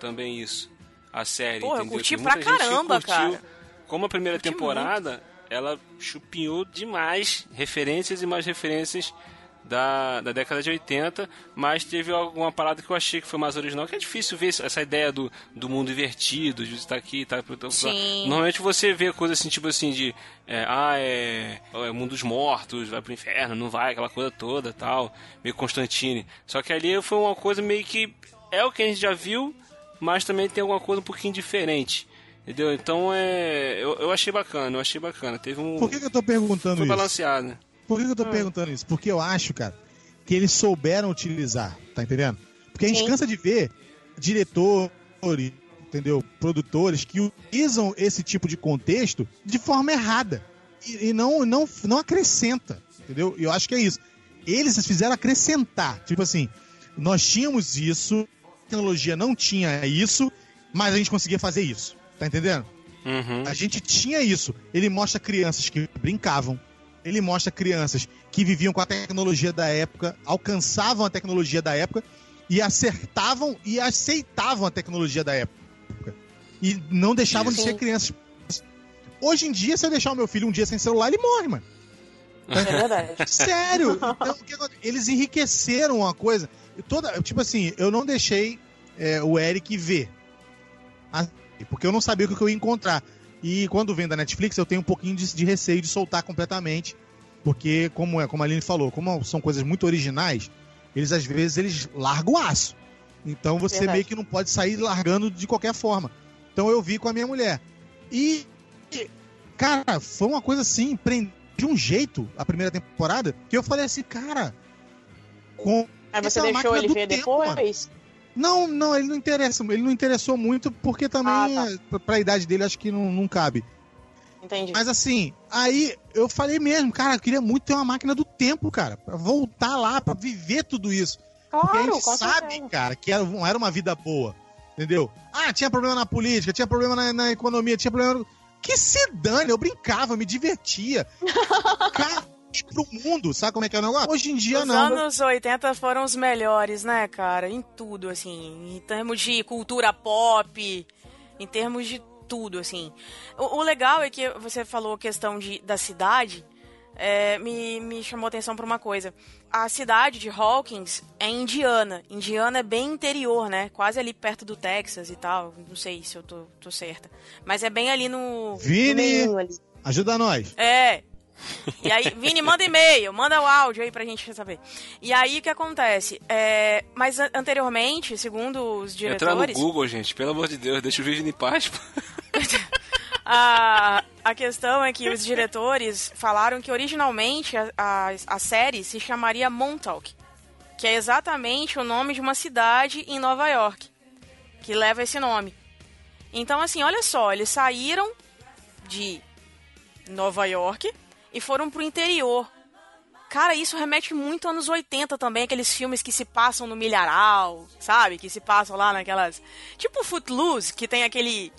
também isso. A série. Pô, eu entendeu? curti Que pra caramba, cara. Como a primeira Curti temporada, ela chupinhou demais referências e mais referências da, da década de 80, mas teve alguma parada que eu achei que foi mais original, que é difícil ver essa ideia do, do mundo invertido, de estar aqui e tá, tá, Sim. Normalmente você vê coisas assim, tipo assim, de é, ah, é, é o mundo dos mortos, vai pro inferno, não vai, aquela coisa toda tal, meio Constantine. Só que ali foi uma coisa meio que é o que a gente já viu, mas também tem alguma coisa um pouquinho diferente. Entendeu? Então é. Eu, eu achei bacana, eu achei bacana. Teve um. Por que, que eu tô perguntando foi isso? balanceado. né? Por que, que eu tô perguntando isso? Porque eu acho, cara, que eles souberam utilizar, tá entendendo? Porque a gente Sim. cansa de ver diretores, entendeu? Produtores que utilizam esse tipo de contexto de forma errada. E, e não, não, não acrescenta, entendeu? E eu acho que é isso. Eles fizeram acrescentar. Tipo assim, nós tínhamos isso, tecnologia não tinha isso, mas a gente conseguia fazer isso. Tá entendendo? Uhum. A gente tinha isso. Ele mostra crianças que brincavam. Ele mostra crianças que viviam com a tecnologia da época, alcançavam a tecnologia da época e acertavam e aceitavam a tecnologia da época. E não deixavam de Isso. ser crianças. Hoje em dia, se eu deixar o meu filho um dia sem celular, ele morre, mano. É verdade. Sério? Então, eles enriqueceram uma coisa. Toda, tipo assim, eu não deixei é, o Eric ver. Ah, Porque eu não sabia o que eu ia encontrar. E quando vem da Netflix, eu tenho um pouquinho de, de receio de soltar completamente. Porque, como, é, como a Aline falou, como são coisas muito originais, eles às vezes eles largam o aço. Então você Verdade. meio que não pode sair largando de qualquer forma. Então eu vi com a minha mulher. E, cara, foi uma coisa assim, de um jeito a primeira temporada, que eu falei assim, cara. Aí você uma deixou ele ver tempo, depois? não, não, ele não interessa. Ele não interessou muito porque também, Ah, tá. pra, pra idade dele, acho que não, não cabe. Entendi. Mas assim, aí eu falei mesmo, cara, eu queria muito ter uma máquina do tempo, cara, pra voltar lá, pra viver tudo isso. Porque a Claro, gente sabe, certeza. cara, que era, não era uma vida boa. Entendeu? Ah, tinha problema na política, tinha problema na, na economia, tinha problema. Que se dane, eu brincava, me divertia. cara, pro mundo, sabe como é que é o negócio? Hoje em dia Os não. anos 80 foram os melhores, né, cara? Em tudo, assim. Em termos de cultura pop, em termos de tudo, assim. O, o legal é que você falou a questão de, da cidade, é, me, me chamou a atenção pra uma coisa. A cidade de Hawkins é Indiana. Indiana é bem interior, né? Quase ali perto do Texas e tal. Não sei se eu tô, tô certa. Mas é bem ali no... Vini, Meio ali. ajuda nós. É. E aí, Vini, manda e-mail, manda o áudio aí pra gente saber. E aí, o que acontece? É, mas an- anteriormente, segundo os Entrar no diretores, Google, gente, pelo amor de Deus, deixa o vídeo em paz. a, a questão é que os diretores falaram que originalmente a, a, a série se chamaria Montauk, que é exatamente o nome de uma cidade em Nova York, que leva esse nome. Então, assim, olha só, eles saíram de Nova York e foram pro interior. Cara, isso remete muito anos 80 também, aqueles filmes que se passam no milharal, sabe? Que se passam lá naquelas. Tipo Footloose, que tem aquele.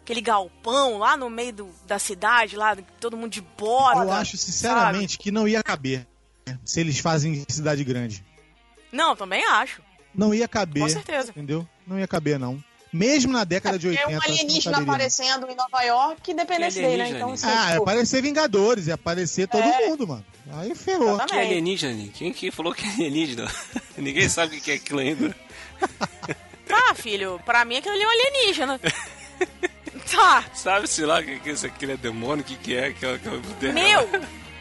aquele galpão lá no meio do- da cidade, lá, todo mundo de bota. Eu acho, sinceramente, que não ia caber né, se eles fazem em cidade grande. sabe? Não, também acho. Não ia caber. Com certeza. Entendeu? Não ia caber, não. Mesmo na década de É 80. um acho que não alienígena aparecendo em Nova York, independente dele, né? Então, assim, Ah, tipo, aparecer Vingadores, ia aparecer todo É. mundo, mano. Aí ferrou. Que exatamente. alienígena? Quem que falou que é alienígena? Ninguém sabe o que é aquilo ainda. Tá, filho, pra mim aquilo ali é um alienígena. tá. Sabe-se lá o que, que isso aquilo é demônio, o que, que é aquela, aquela Meu,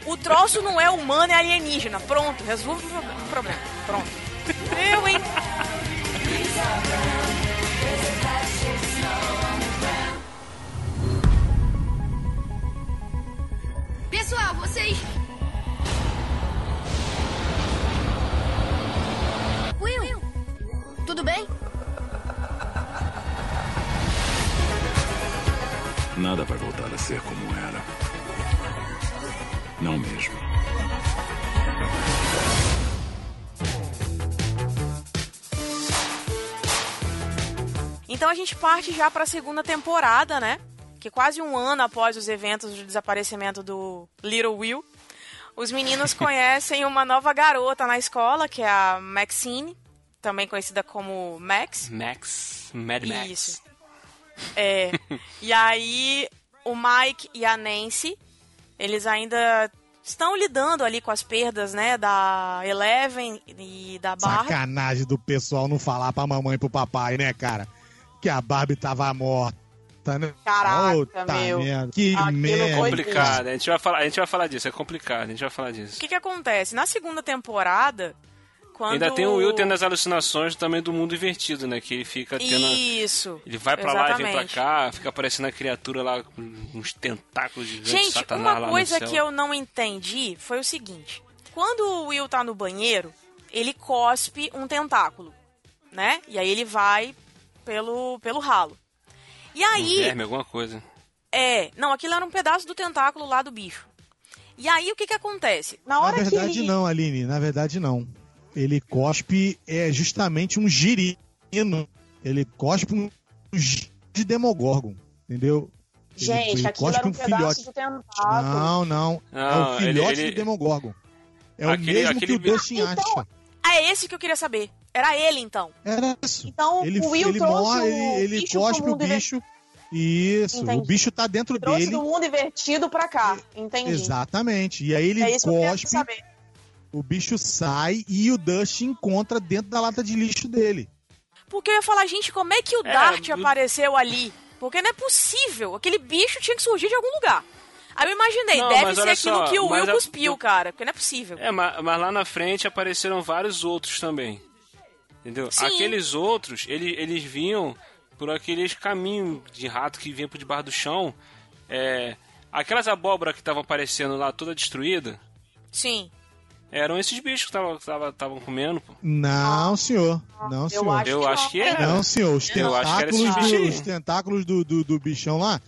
o troço não é humano, é alienígena. Pronto, resolve o problema. Pronto. Eu, hein? Pessoal, vocês. Will! Tudo bem? Nada vai voltar a ser como era. Não mesmo. Então a gente parte já pra segunda temporada, né? Que quase um ano após os eventos de desaparecimento do Little Will, os meninos conhecem uma nova garota na escola, que é a Maxine, também conhecida como Max. Max, Mad Max. Isso. É. e aí o Mike e a Nancy, eles ainda estão lidando ali com as perdas, né, da Eleven e da Barra. Sacanagem do pessoal não falar pra mamãe e pro papai, né, cara? Que a Barbie tava morta, né? Caraca, meu. merda. Que Aquilo merda. Complicado, a gente, vai falar, a gente vai falar disso, é complicado, a gente vai falar disso. O que que acontece? Na segunda temporada, quando... Ainda tem o Will tendo as alucinações também do mundo invertido, né? Que ele fica tendo. Isso. Ele vai pra lá e vem pra Exatamente. cá, fica aparecendo a criatura lá com uns tentáculos gigantes Gente, satanás lá uma coisa que eu não entendi foi o seguinte. Quando o Will tá no banheiro, ele cospe um tentáculo, né? E aí ele vai pelo, pelo ralo. E Um aí, verme, alguma coisa. é... Não, aquilo era um pedaço do tentáculo lá do bicho. E aí, o que que acontece? Na Na hora verdade, que ele... não, Aline. Na verdade, não. Ele cospe é justamente um girino. Ele cospe um de Demogorgon. Entendeu? Gente, ele aquilo era um cospe pedaço do tentáculo. Não, não. é Não, o filhote ele- ele- do Demogorgon. É Aquele- o mesmo aquele que o Dustin Então, acha. Ah, é esse que eu queria saber. Era ele, então. Era isso. Então, Ele, o Will ele trouxe morre, o ele, ele bicho cospe pro o bicho. Isso, Entendi. o bicho tá dentro Trouxe dele. do mundo invertido pra cá. Entendi. Exatamente. E aí ele É isso que eu quero cospe, saber. o bicho sai e o Dust encontra dentro da lata de lixo dele. Porque eu ia falar, gente, como é que o É, Dart do- apareceu ali? Porque não é possível. Aquele bicho tinha que surgir de algum lugar. Aí eu imaginei, Não, deve ser aquilo só, que o Will a- cuspiu, cara. Porque não é possível. É, mas, mas lá na frente apareceram vários outros também. Entendeu? Sim. Aqueles outros, eles, eles vinham por aqueles caminhos de rato que vinha por debaixo do chão. É, aquelas abóboras que estavam aparecendo lá toda destruída, Sim. eram esses bichos que estavam comendo. pô. Não, senhor. Não, Eu senhor. acho Eu que acho não. que era. Não, senhor. Os Eu acho que era tentáculos, esse do, os tentáculos do, do, do bichão lá.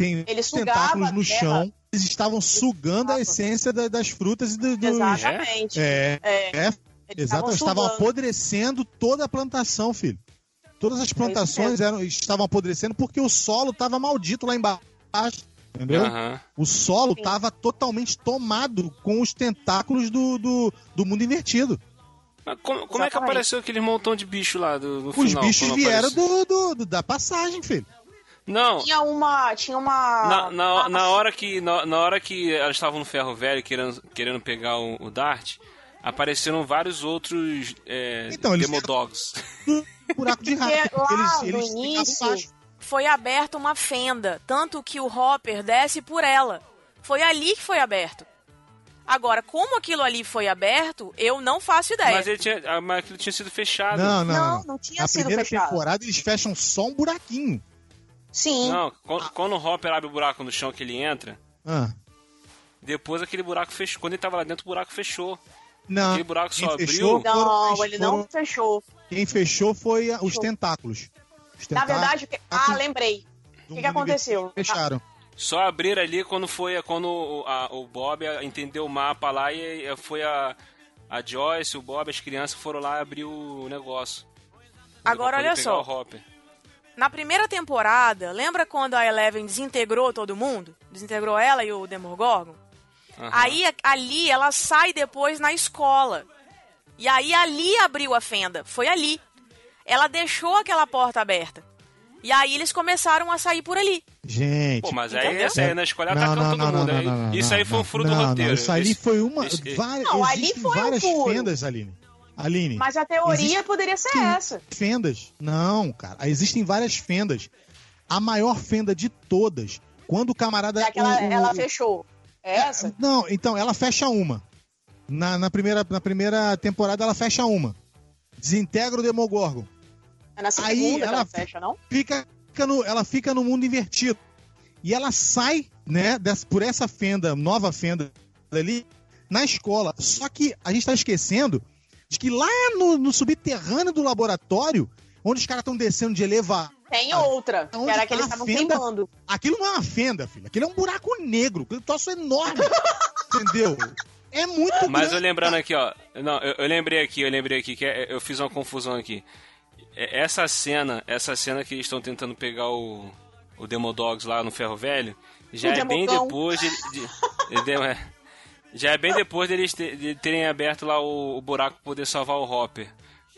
Tem Ele tentáculos no chão. Eles estavam sugando a essência da- das frutas e do, dos. Exatamente. É, É, é, eles exato. Estavam apodrecendo toda a plantação, filho. Todas as plantações mesmo. eram, estavam apodrecendo porque o solo estava maldito lá embaixo. Entendeu? Aham. O solo estava totalmente tomado com os tentáculos do, do, do mundo invertido. Mas como, como é que Exatamente. apareceu aquele montão de bicho lá do, no Os final? bichos vieram do, do- do- da passagem, filho. Não, Tinha uma. Tinha uma. Na, na, uma- na hora que na, na hora que elas estavam no ferro velho querendo, querendo pegar o, o Dart, apareceram vários outros é, Então, Demodogs. Buraco de Porque rato. lá Eles, no eles início- ficavam abaixo. Foi aberta uma fenda. Tanto que o Hopper desce por ela. Foi ali que foi aberto. Agora, como aquilo ali foi aberto, eu não faço ideia. Mas, ele tinha, ah, mas aquilo tinha sido fechado. Não, não, Não, não. não tinha Na sido primeira fechado. temporada eles fecham só um buraquinho. Sim. Não, quando, o Hopper abre o buraco no chão que ele entra, Ah, depois aquele buraco fechou. Quando ele tava lá dentro, o buraco fechou. não. Aquele buraco só fechou abriu. Não, foram- ele não foram- fechou. Quem fechou foi a- os tentáculos. Os Na tentáculos verdade, o que- ah, lembrei. o que que aconteceu? Fecharam. Só abriram ali quando foi quando o, a- o Bob entendeu o mapa lá e e foi a, a Joyce, o Bob, as crianças foram lá abrir o negócio. Agora, olha só. Na primeira temporada, lembra quando a Eleven desintegrou todo mundo? Desintegrou ela e o Demogorgon? Aham. Aí, ali, ela sai depois na escola. E aí, ali abriu a fenda. Foi ali. Ela deixou aquela porta aberta. E aí, eles começaram a sair por ali. Gente. Pô, mas aí na escola Não, atacando não, todo não, mundo. não, aí. não, não, isso não, aí foi um furo não, do roteiro. Não, isso ali foi uma. esse- várias, Não, ali foi um várias furo. fendas, Aline. Aline. Mas a teoria Existe- poderia ser essa. Fendas. Não, cara. Existem várias fendas. A maior fenda de todas. Quando o camarada. É aquela, o- o- ela fechou. É essa? Não, então, ela fecha uma. Na, na, primeira, na primeira temporada, ela fecha uma. Desintegra o Demogorgon. É na Aí segunda que ela ela fecha, não? fica, fica no, ela fica no mundo invertido. E ela sai, né, dessa- por essa fenda, nova fenda ali, na escola. Só que a gente tá esquecendo de que lá no, no subterrâneo do laboratório, onde os caras estão descendo de elevar, Tem outra, que era tá que eles estavam fenda? queimando. aquilo não é uma fenda, filho. Aquilo é um buraco negro. Aquele troço enorme. entendeu? É muito Mas eu grande. lembrando aqui, ó. Não, eu, eu lembrei aqui, eu lembrei aqui que é- eu fiz uma confusão aqui. É- Essa cena, essa cena que eles estão tentando pegar o, o Demodogs lá no Ferro Velho, já O é bem Demogão. depois de, de- de- é, já é bem depois deles te- de terem aberto lá o, buraco pra poder salvar o Hopper.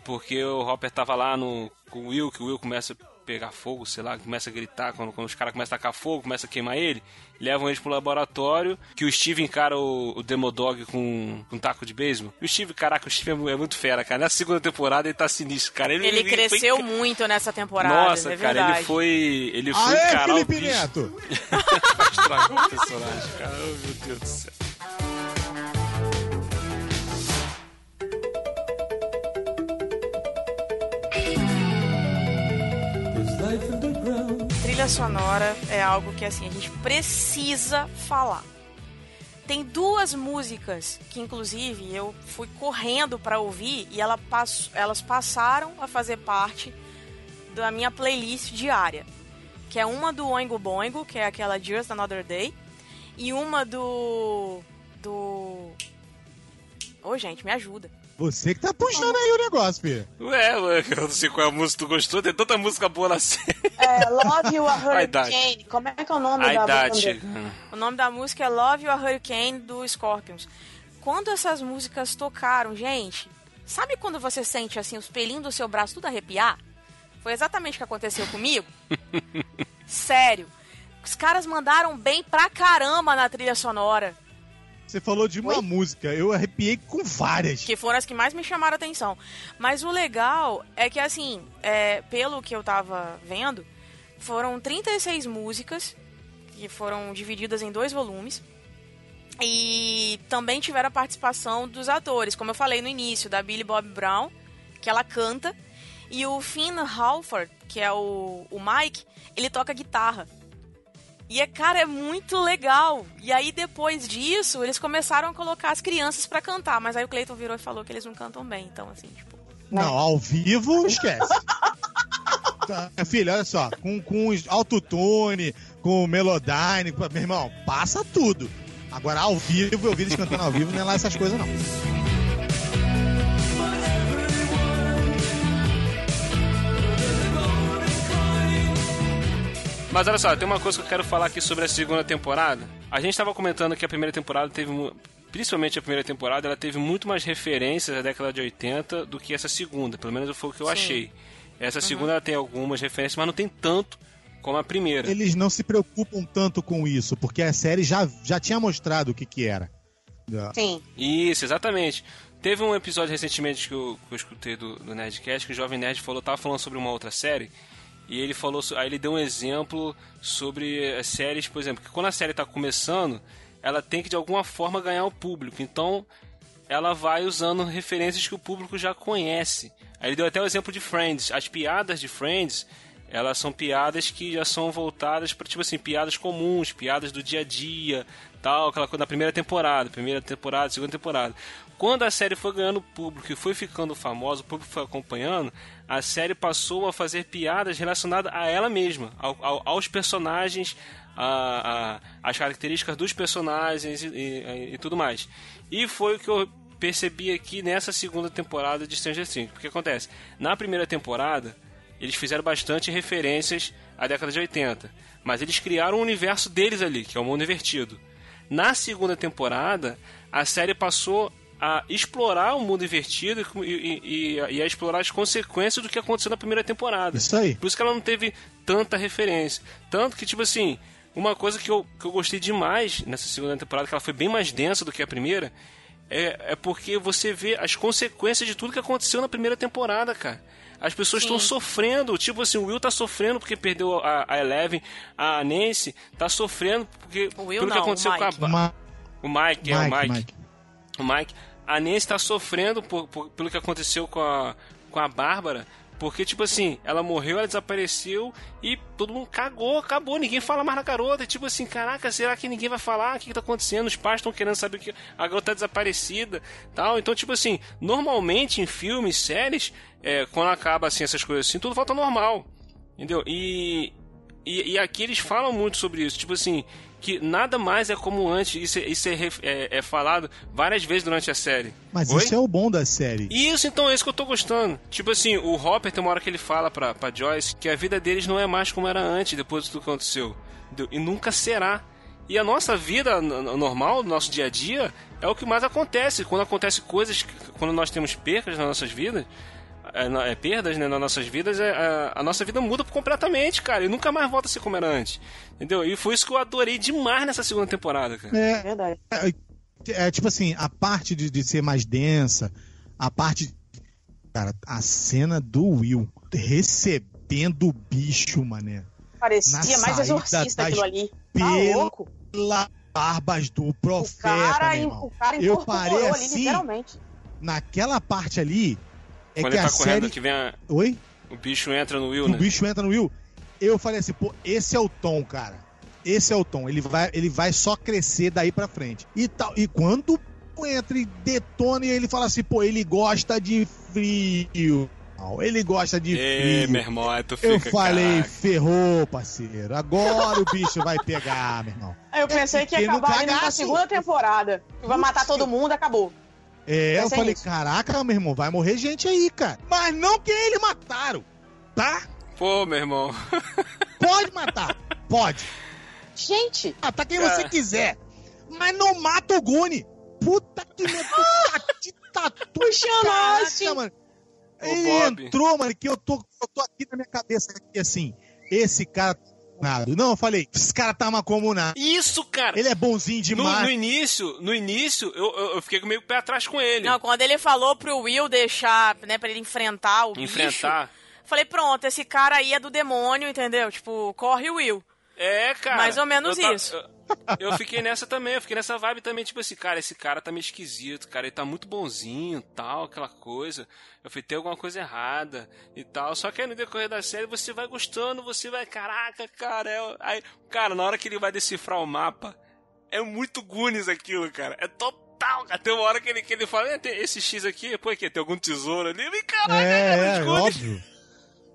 Porque o Hopper tava lá no, com o Will, que o Will começa pegar fogo, sei lá, começa a gritar quando, quando os caras começam a tacar fogo, começa a queimar ele, levam eles pro laboratório, que o Steve encara o, o Demodog com, com um taco de beisebol. E o Steve, caraca, o Steve é é muito fera, cara. Na segunda temporada ele tá sinistro, cara. Ele, Ele foi cresceu enca- muito nessa temporada, Nossa, é cara, verdade. ele foi. Ele foi Aê, encarar Felipe o bicho. Neto! Estragou o personagem, cara. Oh, meu Deus do céu. Trilha sonora é algo que assim a gente precisa falar. Tem duas músicas que inclusive eu fui correndo pra ouvir e ela pass- elas passaram a fazer parte da minha playlist diária, que é uma do Oingo Boingo, que é aquela Just Another Day, e uma do do Ô, gente, me ajuda. Você que tá puxando aí o negócio, filho. Ué, eu não sei qual é a música que tu gostou, tem tanta música boa na série. É, Love You a. Hurricane. Como é que é o nome A da chegando. O nome da música é Love You a Hurricane do Scorpions. Quando essas músicas tocaram, gente, sabe quando você sente assim os pelinhos do seu braço tudo arrepiar? Foi exatamente o que aconteceu comigo. Sério. Os caras mandaram bem pra caramba na trilha sonora, Você falou de uma música, eu arrepiei com várias. que foram as que mais me chamaram a atenção. Mas o legal é que, assim, é, pelo que eu tava vendo, foram 36 músicas que foram divididas em dois volumes. E também tiveram a participação dos atores, como eu falei no início, da Billy Bob Brown, que ela canta, e o Finn Halford, que é o, o Mike, ele toca guitarra. E, é, cara, é muito legal. E aí, depois disso, eles começaram a colocar as crianças pra cantar. Mas aí o Cleiton virou e falou que eles não cantam bem. Então, assim, tipo... Não, ao vivo, esquece. Tá, minha filha, olha só, com, com os autotune, com o Melodyne, meu irmão, passa tudo. Agora, ao vivo, eu vi eles cantando ao vivo, não é lá essas coisas, não. Mas olha só, tem uma coisa que eu quero falar aqui sobre a segunda temporada. A gente estava comentando que a primeira temporada teve. Principalmente a primeira temporada, ela teve muito mais referências à década de 80 do que essa segunda. Pelo menos foi o que eu Sim. achei. Essa segunda ela tem algumas referências, mas não tem tanto como a primeira. Eles não se preocupam tanto com isso, porque a série já, já tinha mostrado o que que era. Sim. Isso, exatamente. Teve um episódio recentemente que eu, que eu escutei do, do Nerdcast que o Jovem Nerd falou, tava falando sobre uma outra série. E ele falou, aí ele deu um exemplo sobre as séries, por exemplo, que quando a série tá começando, ela tem que de alguma forma ganhar o público. Então, ela vai usando referências que o público já conhece. Aí ele deu até o exemplo de Friends. As piadas de Friends, elas são piadas que já são voltadas para tipo assim, piadas comuns, piadas do dia a dia, tal, aquela coisa da primeira temporada, primeira temporada, segunda temporada. Quando a série foi ganhando público e foi ficando famosa, o público foi acompanhando, a série passou a fazer piadas relacionadas a ela mesma, ao- ao- aos personagens, a, a- as características dos personagens e, e- e tudo mais. E foi o que eu percebi aqui nessa segunda temporada de Stranger Things. Porque acontece, na primeira temporada, eles fizeram bastante referências à década de 80, mas eles criaram um universo deles ali, que é o mundo invertido. Na segunda temporada, a série passou a explorar o mundo invertido e, e- e- e a explorar as consequências do que aconteceu na primeira temporada. Isso aí. Por isso que ela não teve tanta referência. Tanto que, tipo assim, uma coisa que eu, que eu gostei demais nessa segunda temporada, que ela foi bem mais densa do que a primeira, é, é porque você vê as consequências de tudo que aconteceu na primeira temporada, cara. As pessoas estão sofrendo, tipo assim, o Will tá sofrendo porque perdeu a, a Eleven, a Nancy tá sofrendo porque, O Will pelo que não, aconteceu o Mike. com a... Ma- O Mike, é o Mike, Mike. Mike. O Mike. A Nancy tá sofrendo por, por- pelo que aconteceu com a, com a Bárbara, Porque, tipo assim, ela morreu, ela desapareceu e todo mundo cagou, acabou, ninguém fala mais na garota. Tipo assim, caraca, será que ninguém vai falar? O que, que tá acontecendo? Os pais estão querendo saber que a garota tá desaparecida tal. Então, tipo assim, normalmente em filmes, séries, é, quando acaba assim essas coisas assim, tudo volta normal. Entendeu? E, e, e aqui eles falam muito sobre isso. Tipo assim, que nada mais é como antes. Isso, é- isso é, é- é falado várias vezes durante a série. Mas Oi? isso é o bom da série. Isso, então, é isso que eu tô gostando. Tipo assim, o Hopper tem uma hora que ele fala pra, pra Joyce que a vida deles não é mais como era antes, depois de tudo que aconteceu. E nunca será. E a nossa vida normal, nosso dia a dia, é o que mais acontece. Quando acontece coisas, quando nós temos percas nas nossas vidas, é, na- é, perdas né, nas nossas vidas, é, a, a nossa vida muda completamente, cara. E nunca mais volta a ser como era antes. Entendeu? E foi isso que eu adorei demais nessa segunda temporada, cara. É, Verdade. é tipo assim, a parte de, de ser mais densa, a parte. Cara, a cena do Will recebendo o bicho, mané. Parecia mais exorcista das aquilo ali. Tá pela- louco. Pelas barbas do O profeta, cara, meu irmão. o cara Eu parei ali, assim, literalmente. naquela parte ali, é Quando que ele a tá correndo, série. que vem a- Oi? o bicho entra no Will, Que né? o bicho entra no Will. Eu falei assim, pô, esse é o tom, cara. Esse é o tom. Ele vai, ele vai só crescer daí pra frente. E tal. E quando entra e detona e ele fala assim, pô, ele gosta de frio. Ele gosta de Ê, frio. meu irmão, aí tu fica, Eu falei, caraca. ferrou, parceiro. Agora o bicho vai pegar, meu irmão. Eu pensei que ia acabar na segunda temporada. Que vai matar todo mundo, acabou. É, Vai eu ser falei, isso. caraca, meu irmão, vai morrer gente aí, cara. Mas não que eles mataram, tá? Pô, meu irmão. Pode matar, pode. Gente, Matar quem Cara. você quiser. Mas não mata o Guni. Puta que me de tatu. Cristiano Caraca, mano. Ô, Ele Bob. entrou, mano, que eu tô, eu tô aqui na minha cabeça aqui assim. Esse cara macomunado. Não, eu falei, esse cara tá macomunado. Isso, cara! Ele é bonzinho No, demais. no início, no início, eu, eu, eu fiquei meio pé atrás com ele. Não, quando ele falou pro Will deixar, né, pra ele enfrentar o bicho, Enfrentar. falei, pronto, esse cara aí é do demônio, entendeu? Tipo, corre o Will. É, cara. Mais ou menos eu isso. Eu, eu fiquei nessa também, eu fiquei nessa vibe também, tipo assim, cara, esse cara tá meio esquisito, cara, ele tá muito bonzinho tal, aquela coisa. Eu falei, tem alguma coisa errada e tal. Só que aí no decorrer da série você vai gostando, você vai, caraca, cara. É... Aí, cara, na hora que ele vai decifrar o mapa, é muito Goonies aquilo, cara. É total. cara. Tem uma hora que ele, que ele fala, "É, tem esse X aqui, pô, aqui, tem algum tesouro ali. E, caraca, cara, É, é, Goonies. óbvio.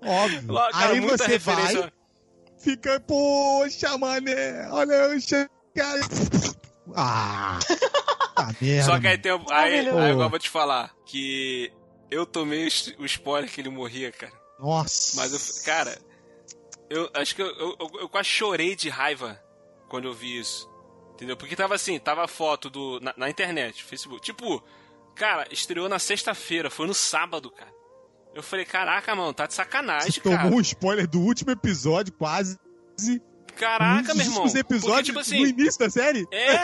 Óbvio. Lá, cara, aí muita você referência. vai, fica, poxa, mané, olha eu cara. Ah, tá merda. Só que aí tem. Aí, aí Maravilhoso. agora eu vou te falar que eu tomei o spoiler que ele morria, cara. Nossa. Mas eu. Cara, eu acho que eu, eu, eu- eu quase chorei de raiva quando eu vi isso. Entendeu? Porque tava assim, tava a foto do. Na, na internet, Facebook. Tipo, cara, estreou na sexta-feira, foi no sábado, cara. Eu falei, caraca, mano, tá de sacanagem, Você cara. tomou um spoiler do último episódio, quase. Caraca, meu irmão. Porque, episódios tipo no assim, início da série? É,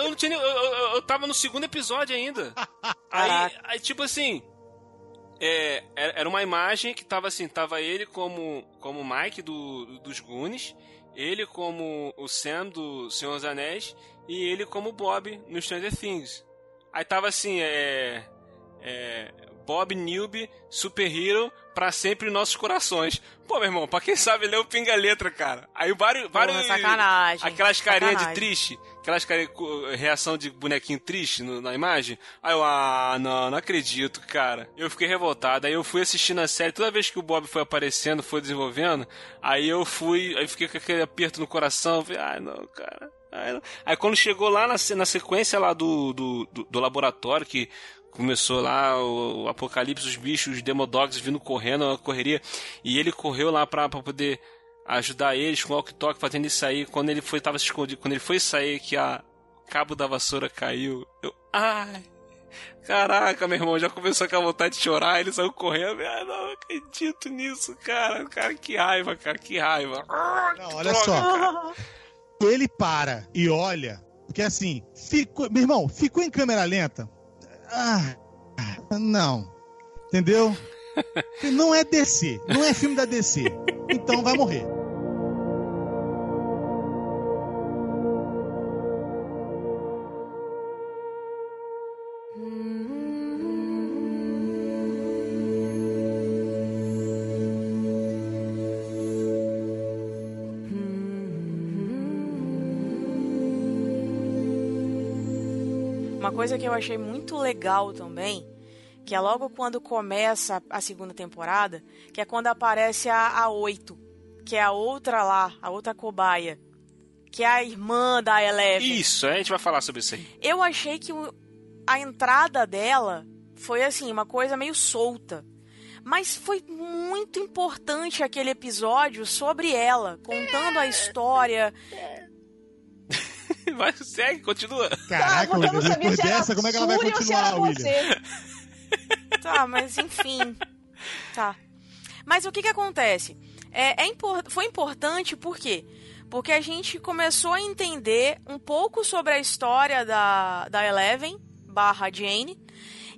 eu não tinha eu, eu, eu tava no segundo episódio ainda. Aí, aí tipo assim, é, era uma imagem que tava assim, tava ele como como o Mike do, dos Goonies, ele como o Sam do Senhor dos Anéis e ele como o Bob no Stranger Things. Aí tava assim, é, é Bob Newby, superhero, pra sempre em nossos corações. Pô, meu irmão, pra quem sabe ler o pinga letra, cara. Aí vários, vários sacanagem, aquelas carinhas de triste, aquelas carinhas reação de bonequinho triste no- na imagem. Aí eu, ah, não, não acredito, cara. Eu fiquei revoltado. Aí eu fui assistindo a série, toda vez que o Bob foi aparecendo, foi desenvolvendo, aí eu fui, aí fiquei com aquele aperto no coração, falei, ah, não, cara. Aí. Aí quando chegou lá na, na sequência lá do, do, do, do laboratório, que começou lá o, o apocalipse, os bichos, os demodogs vindo correndo, a correria, e ele correu lá pra, pra poder ajudar eles com o walkie-talkie, fazendo isso aí, quando ele foi, tava se escondido, quando ele foi sair, que a cabo da vassoura caiu, eu, ai, caraca, meu irmão, já começou com a vontade de chorar, ele saiu correndo, ah, não acredito nisso, cara, cara, que raiva, cara, que raiva. Não, olha só. Ele para e olha, porque assim, ficou, meu irmão, ficou em câmera lenta. Ah, não. Entendeu? Não é DC, não é filme da DC. Então vai morrer. Coisa que eu achei muito legal também, que é logo quando começa a segunda temporada, que é quando aparece a, a 8, que é a outra lá, a outra cobaia, que é a irmã da Eleven. Isso, a gente vai falar sobre isso aí. Eu achei que a entrada dela foi assim, uma coisa meio solta. Mas foi muito importante aquele episódio sobre ela, contando a história. Vai, segue, continua. Caraca, eu não William, sabia depois dessa, como é que ela vai continuar, William? Tá, mas enfim. Tá. Mas o que que acontece? É, é impor- foi importante por quê? Porque a gente começou a entender um pouco sobre a história da, da Eleven barra Jane.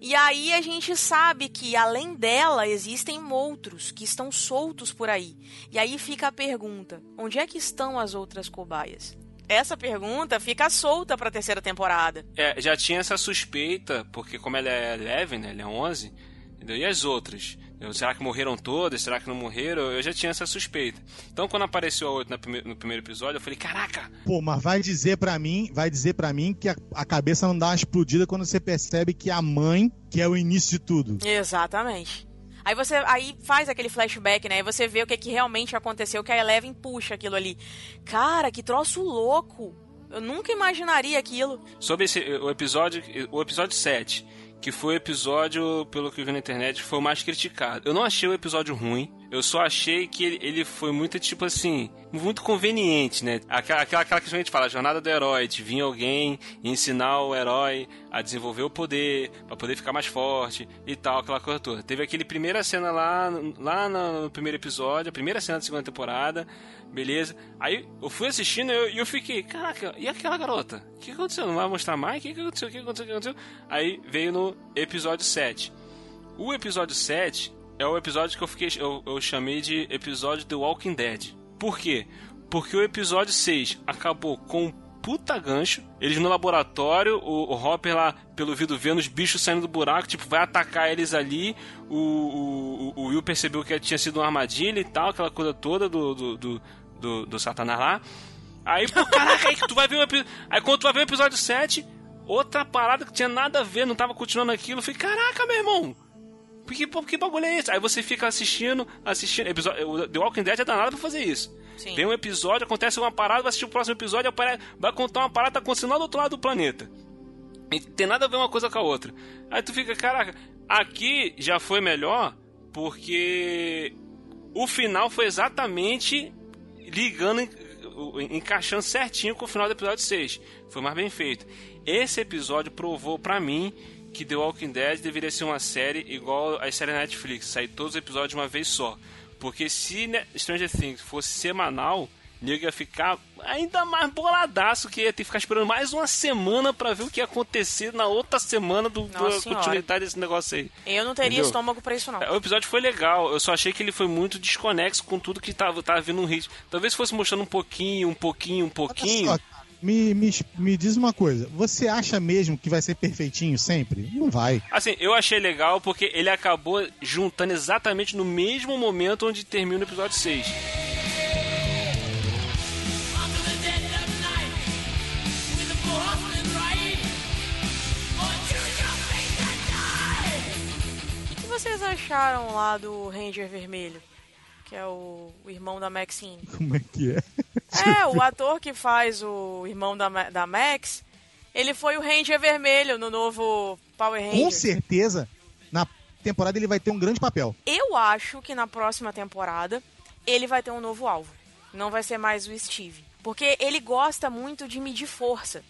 E aí a gente sabe que além dela existem outros que estão soltos por aí. E aí fica a pergunta: onde é que estão as outras cobaias? Essa pergunta fica solta para a terceira temporada. É, já tinha essa suspeita, porque como ela é 11, né? Ela é 11, entendeu? E as outras? entendeu? Será que morreram todas? Será que não morreram? Eu já tinha essa suspeita. Então, quando apareceu a 8 na prime- no primeiro episódio, eu falei, caraca! Pô, mas vai dizer pra mim, vai dizer para mim que a, a cabeça não dá uma explodida quando você percebe que a mãe, que é o início de tudo. Exatamente. Aí você aí faz aquele flashback, né? E você vê o que, que realmente aconteceu, que a Eleven puxa aquilo ali. Cara, que troço louco! Eu nunca imaginaria aquilo. Sobre esse, o episódio, o episódio 7, que foi o episódio, pelo que eu vi na internet, foi o mais criticado. Eu não achei o episódio ruim, eu só achei que ele, ele foi muito, tipo assim, muito conveniente, né? Aquela, aquela, aquela que a gente fala, a jornada do herói, de vir alguém e ensinar o herói a desenvolver o poder, pra poder ficar mais forte e tal, aquela coisa toda. Teve aquele primeira cena lá, lá no primeiro episódio, a primeira cena da segunda temporada, beleza. Aí eu fui assistindo e eu, eu fiquei, caraca, e aquela garota? O que aconteceu? Não vai mostrar mais? O que aconteceu? O que aconteceu? O que aconteceu? Aí veio no episódio 7. O episódio 7 é o episódio que eu fiquei eu, eu chamei de episódio The Walking Dead. Por quê? Porque o episódio 6 acabou com um puta gancho. Eles no laboratório, o, o Hopper lá, pelo vidro vendo os bichos saindo do buraco, tipo, vai atacar eles ali. O, o, o Will percebeu que tinha sido uma armadilha e tal, aquela coisa toda do, do, do, do, do Satanás lá. Aí, pô, caraca, aí que tu vai ver o episódio. Aí quando tu vai ver o episódio 7, outra parada que tinha nada a ver, não tava continuando aquilo. Eu falei, caraca, meu irmão, que, que bagulho é esse? Aí você fica assistindo, assistindo. Episódio, o The Walking Dead é danado pra fazer isso. Sim. Vem um episódio, acontece uma parada, vai assistir o próximo episódio, vai contar uma parada que tá acontecendo lá do outro lado do planeta. E tem nada a ver uma coisa com a outra. Aí tu fica, caraca, aqui já foi melhor porque o final foi exatamente ligando, encaixando certinho com o final do episódio 6. Foi mais bem feito. Esse episódio provou pra mim que The Walking Dead deveria ser uma série igual a série Netflix, sair todos os episódios de uma vez só. Porque se Stranger Things fosse semanal, nego ia ficar ainda mais boladaço, que ia ter que ficar esperando mais uma semana pra ver o que ia acontecer na outra semana do, continuidade desse negócio aí. Eu não teria Entendeu? estômago pra isso, não. É, O episódio foi legal, eu só achei que ele foi muito desconexo com tudo que tava, tava vindo um ritmo. Talvez fosse mostrando um pouquinho, um pouquinho, um pouquinho. Olha só, me, me, me diz uma coisa, você acha mesmo que vai ser perfeitinho sempre? Não vai. Assim, eu achei legal porque ele acabou juntando exatamente no mesmo momento onde termina o episódio 6. O que vocês acharam lá do Ranger Vermelho? Que é o, o irmão da Maxine. Como é que é? É, o ator que faz o irmão da, da Max, ele foi o Ranger Vermelho no novo Power Com Rangers. certeza, na temporada ele vai ter um grande papel. Eu acho que na próxima temporada ele vai ter um novo alvo. Não vai ser mais o Steve. Porque ele gosta muito de medir força.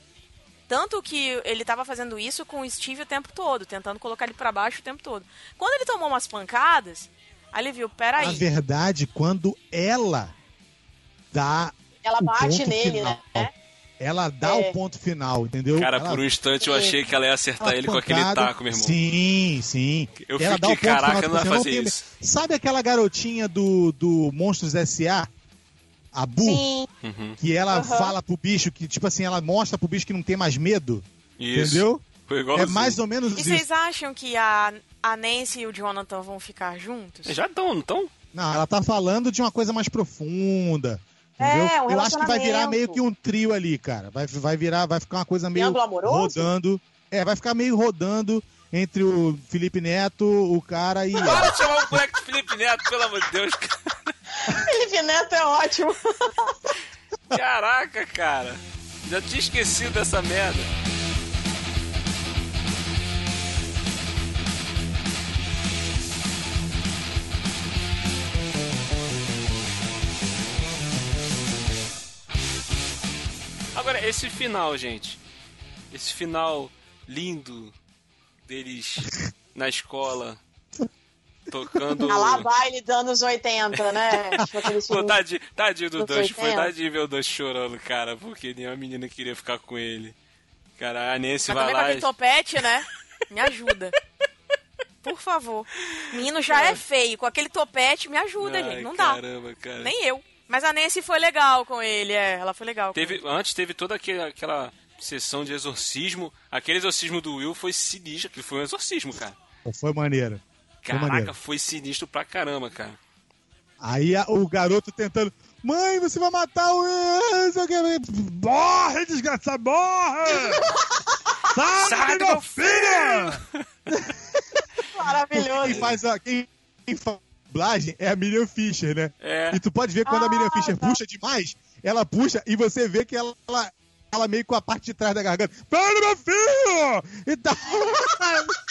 Tanto que ele tava fazendo isso com o Steve o tempo todo, tentando colocar ele pra baixo o tempo todo. Quando ele tomou umas pancadas, aí ele viu, Na peraí. verdade, quando ela dá Ela bate nele, final, né? ela dá É. o ponto final, entendeu? Cara, ela por um instante eu achei que ela ia acertar Uma ele com aquele pancada. taco, meu irmão. Sim, sim. Eu Ela dá fiquei, o ponto caraca, final, não vai fazer tem- isso. Sabe aquela garotinha do, do Monstros S.A.? A Bu? Sim. Uhum. Que ela Aham. fala pro bicho que, tipo assim, ela mostra pro bicho que não tem mais medo. Isso. Entendeu? Foi igual É mais ou menos E isso. vocês acham que a, a Nancy e o Jonathan vão ficar juntos? Já estão, não estão? Não, ela tá falando de uma coisa mais profunda. Entendeu? É, um Eu acho que vai virar meio que um trio ali, cara. Vai, vai virar, vai ficar uma coisa meio rodando. É, vai ficar meio rodando entre o Felipe Neto, o cara e. Para de chamar o moleque de Felipe Neto, pelo amor de Deus. cara. Felipe Neto é ótimo. Caraca, cara. Já tinha esquecido dessa merda. Agora, esse final, gente. Esse final lindo deles na escola. Tocando. Tá lá baile dos anos 80, né? Tipo aqueles Pô, tadinho, tadinho do Dodge, foi 80. tadinho ver o chorando, cara, porque nenhuma menina queria ficar com ele. Cara, a Nancy Mas vai lá aquele e... topete, né? Me ajuda. Por favor. Menino já é feio. Com aquele topete, me ajuda, Ai, gente. Não dá. Caramba, cara. Nem eu. Mas a Nancy foi legal com ele, é. Ela foi legal. com Teve, ele. antes teve toda aquele- aquela sessão de exorcismo. Aquele exorcismo do Will foi sinistro, que foi um exorcismo, cara. Foi maneiro. Foi Caraca, maneiro. foi sinistro pra caramba, cara. Aí a- o garoto tentando. Mãe, você vai matar o. quê." Morre, desgraçado, morre! Sai, Sai do meu meu filho! Maravilhoso. Quem faz a. Quem, quem faz dublagem é a Miriam Fischer, né? É. E tu pode ver quando a Miriam Ah, Fischer tá. puxa demais, ela puxa e você vê que ela, ela, ela meio com a parte de trás da garganta. Para, meu filho! E tal.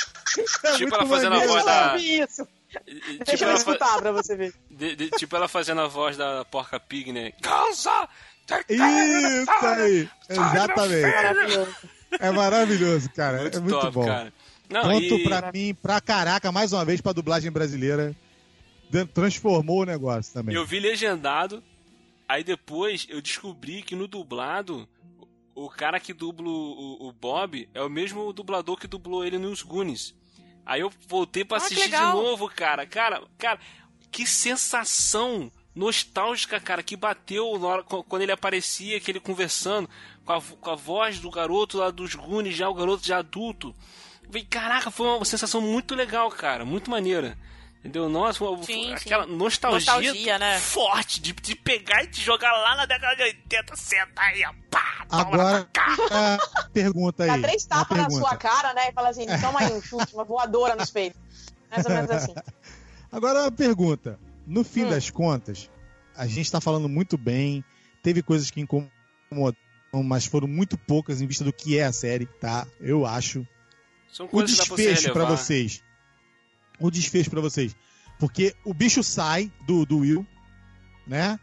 É Tipo ela fazendo a maneiro, voz Eu da- isso. Deixa tipo, eu fa- escutar pra você ver. de- de- tipo ela fazendo a voz da porca pig, né? Causa! Isso aí! Exatamente. É maravilhoso, cara. Muito é muito top, bom. cara. Não, Ponto e... pra mim, pra caraca, mais uma vez pra dublagem brasileira. Transformou o negócio também. Eu vi legendado, aí depois eu descobri que no dublado, o cara que dubla o, o Bob é o mesmo dublador que dublou ele nos Goonies. Aí eu voltei pra Ah, assistir de novo, cara. Cara, cara, que sensação nostálgica, cara, que bateu na hora, qu- quando ele aparecia, que ele conversando com a, com a voz do garoto lá dos Goonies, já o garoto já adulto. Caraca, foi uma sensação muito legal, cara, muito maneira. Entendeu? Nossa, Sim, aquela sim. nostalgia, Nostalgia, né? forte de, de pegar e te jogar lá na década de 80, senta aí, ó, pá, Agora, a pergunta Dá aí. três uma tapas na pergunta. sua cara, né? E fala assim, toma aí um chute, uma voadora nos peitos. Mais ou menos assim. Agora uma pergunta. No fim Hum. das contas, a gente tá falando muito bem. Teve coisas que incomodaram, mas foram muito poucas em vista do que é a série, tá? Eu acho. São O dá desfecho pra relevar. vocês. O desfecho pra vocês. Porque o bicho sai do, do Will, né?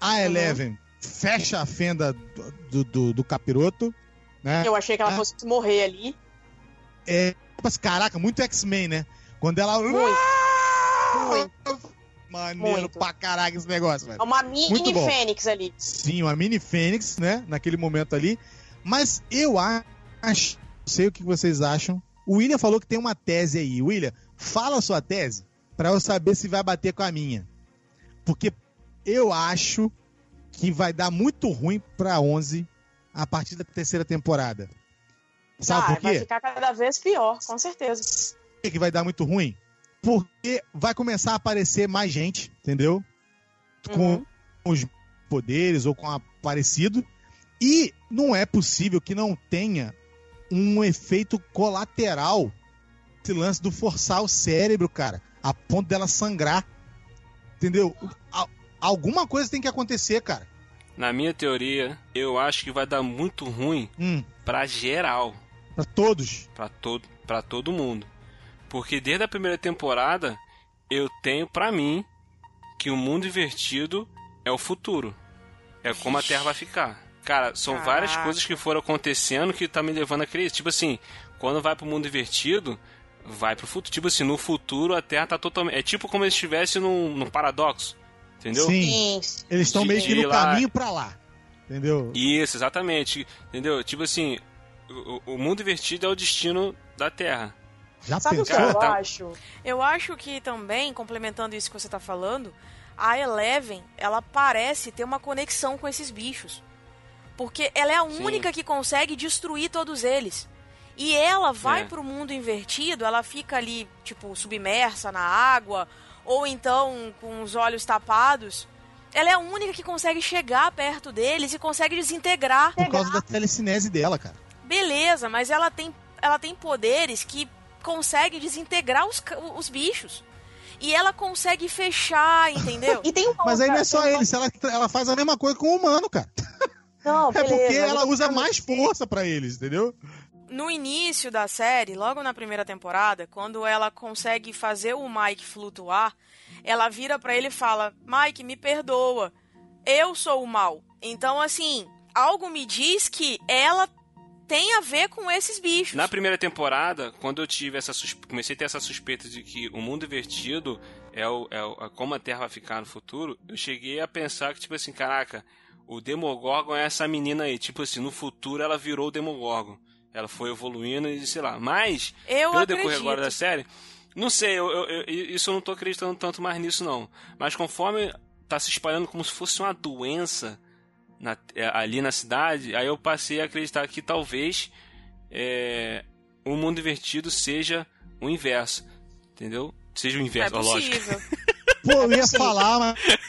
A Eleven fecha a fenda do, do, do- capiroto, né? Eu achei que ela Ah. fosse morrer ali. É, mas, caraca, muito X-Men, né? Quando ela. Muito. Muito. Maneiro Muito. pra caraca esse negócio, velho. É uma mini fênix ali. Sim, uma mini Fênix, né? Naquele momento ali. Mas eu acho. Não sei o que vocês acham. O William falou que tem uma tese aí. William, fala a sua tese pra eu saber se vai bater com a minha. Porque eu acho que vai dar muito ruim pra 11 a partir da terceira temporada. Sabe Vai, por vai quê? ficar cada vez pior, com certeza. Por que que vai dar muito ruim? Porque vai começar a aparecer mais gente, entendeu? Com Uhum. os poderes ou com a parecido. E não é possível que não tenha um efeito colateral esse lance do forçar o cérebro, cara, a ponto dela sangrar. Entendeu? Al- alguma coisa tem que acontecer, cara. Na minha teoria, eu acho que vai dar muito ruim Hum, pra geral. pra todos. Pra todo, pra todo mundo. Porque desde a primeira temporada, eu tenho pra mim que o mundo invertido é o futuro. É como a Terra vai ficar. Cara, são Caraca. várias coisas que foram acontecendo que tá me levando a crer. Tipo assim, quando vai pro mundo invertido, vai pro futuro. Tipo assim, no futuro a Terra tá totalmente. É tipo como se estivesse num, num paradoxo. Entendeu? Sim. Sim. Eles estão meio que no lá- caminho pra lá. Entendeu? Isso, exatamente. Entendeu? Tipo assim, o, o mundo invertido é o destino da Terra. Já Sabe o que pensou? Cara, eu tá- acho? Eu acho que também, complementando isso que você tá falando, a Eleven, ela parece ter uma conexão com esses bichos. Porque ela é a Sim. única que consegue destruir todos eles. E ela vai É. pro mundo invertido, ela fica ali, tipo, submersa na água, ou então com os olhos tapados. Ela é a única que consegue chegar perto deles e consegue desintegrar. Por causa da telecinese dela, cara. Beleza, mas ela tem ela tem poderes que consegue desintegrar os, os bichos. E ela consegue fechar, entendeu? E tem uma Mas aí não é só tem uma- eles, ela, ela faz a mesma coisa com o humano, cara. Não, É beleza, porque mas ela usa mais força pra eles, entendeu? No início da série, logo na primeira temporada, quando ela consegue fazer o Mike flutuar, ela vira pra ele e fala: "Mike, me perdoa. Eu sou o mal". Então, assim, algo me diz que ela tem a ver com esses bichos. Na primeira temporada, quando eu tive essa suspe... comecei a ter essa suspeita de que o mundo invertido é, o, é, o, é como a Terra vai ficar no futuro, eu cheguei a pensar que, tipo assim, caraca, o Demogorgon é essa menina aí. Tipo assim, no futuro ela virou o Demogorgon. Ela foi evoluindo e sei lá. Mas, Eu pelo decorrer acredito. agora da série, não sei, eu, eu- eu- isso eu não tô acreditando tanto mais nisso, não. Mas conforme tá se espalhando como se fosse uma doença na- é, ali na cidade, aí eu passei a acreditar que talvez é, o mundo invertido seja o inverso. Entendeu? Seja o é inverso, ó, lógico. possível. Pô, eu ia Sim. falar,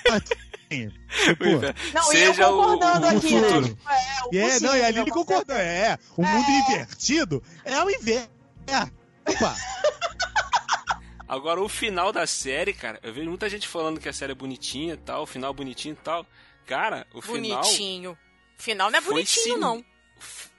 mas. tipo, inverso. Não, e eu seja o, concordando o, o aqui, né? futuro. Tipo, é, o é, não, e a Lili concordou. É, o mundo invertido é o inverso. É. Opa, Agora, o final da série, cara, eu vejo muita gente falando que a série é bonitinha e tal, o final bonitinho e tal. Cara, o final Bonitinho. Final não é bonitinho, sim. não.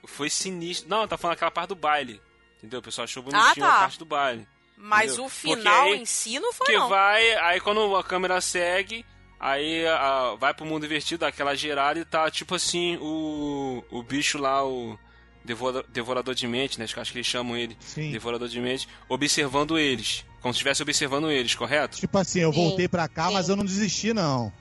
foi sinistro. Não, tá falando aquela parte do baile. Entendeu? O pessoal achou bonitinho tá. a parte do baile. Mas Entendeu? o final aí- em si não foi, Que não. vai, aí quando a câmera segue, aí a- vai pro mundo invertido, dá aquela gerada e tá tipo assim, o, o bicho lá, o devora- devorador de mente, né? Acho que- eles chamam ele, sim. devorador de mente, observando eles. Como se estivesse observando eles, correto? Tipo assim, eu voltei pra cá, sim. mas eu não desisti, não.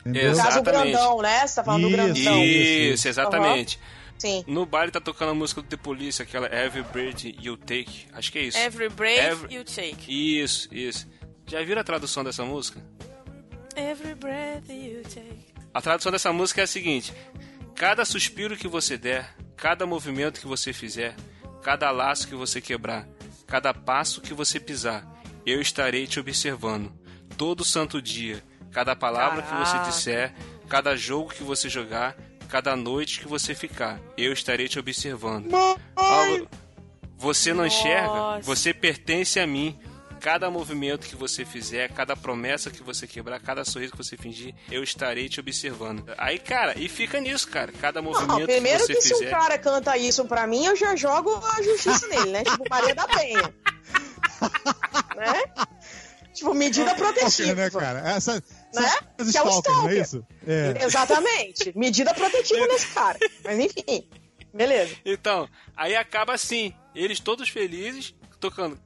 Entendeu? No caso, o Exatamente. grandão, né? Você tá falando do Isso. grandão. Isso, isso. exatamente. Sim. No baile tá tocando a música do The Police, aquela Every Breath You Take. Acho que é isso. Every breath Every- you take. Isso, isso. Já viram a tradução dessa música? A tradução dessa música é a seguinte: Cada suspiro que você der, cada movimento que você fizer, cada laço que você quebrar, cada passo que você pisar, eu estarei te observando. Todo santo dia, cada palavra que Caraca. você disser, cada jogo que você jogar, cada noite que você ficar, eu estarei te observando. Ao- Você não enxerga? Nossa. Você pertence a mim. Cada movimento que você fizer, cada promessa que você quebrar, cada sorriso que você fingir, eu estarei te observando. Aí, cara, e fica nisso, cara. Cada movimento Não, primeiro que você que se fizer. um cara canta isso pra mim, eu já jogo a justiça nele, né? Tipo Maria da Penha. né? Tipo, medida Stalker, protetiva. né, cara? Essa, Né? Essas Que é o stalkers, não é stalker. isso? É. Exatamente. Medida protetiva nesse cara. Mas enfim, beleza. Então, aí acaba assim, eles todos felizes, tocando.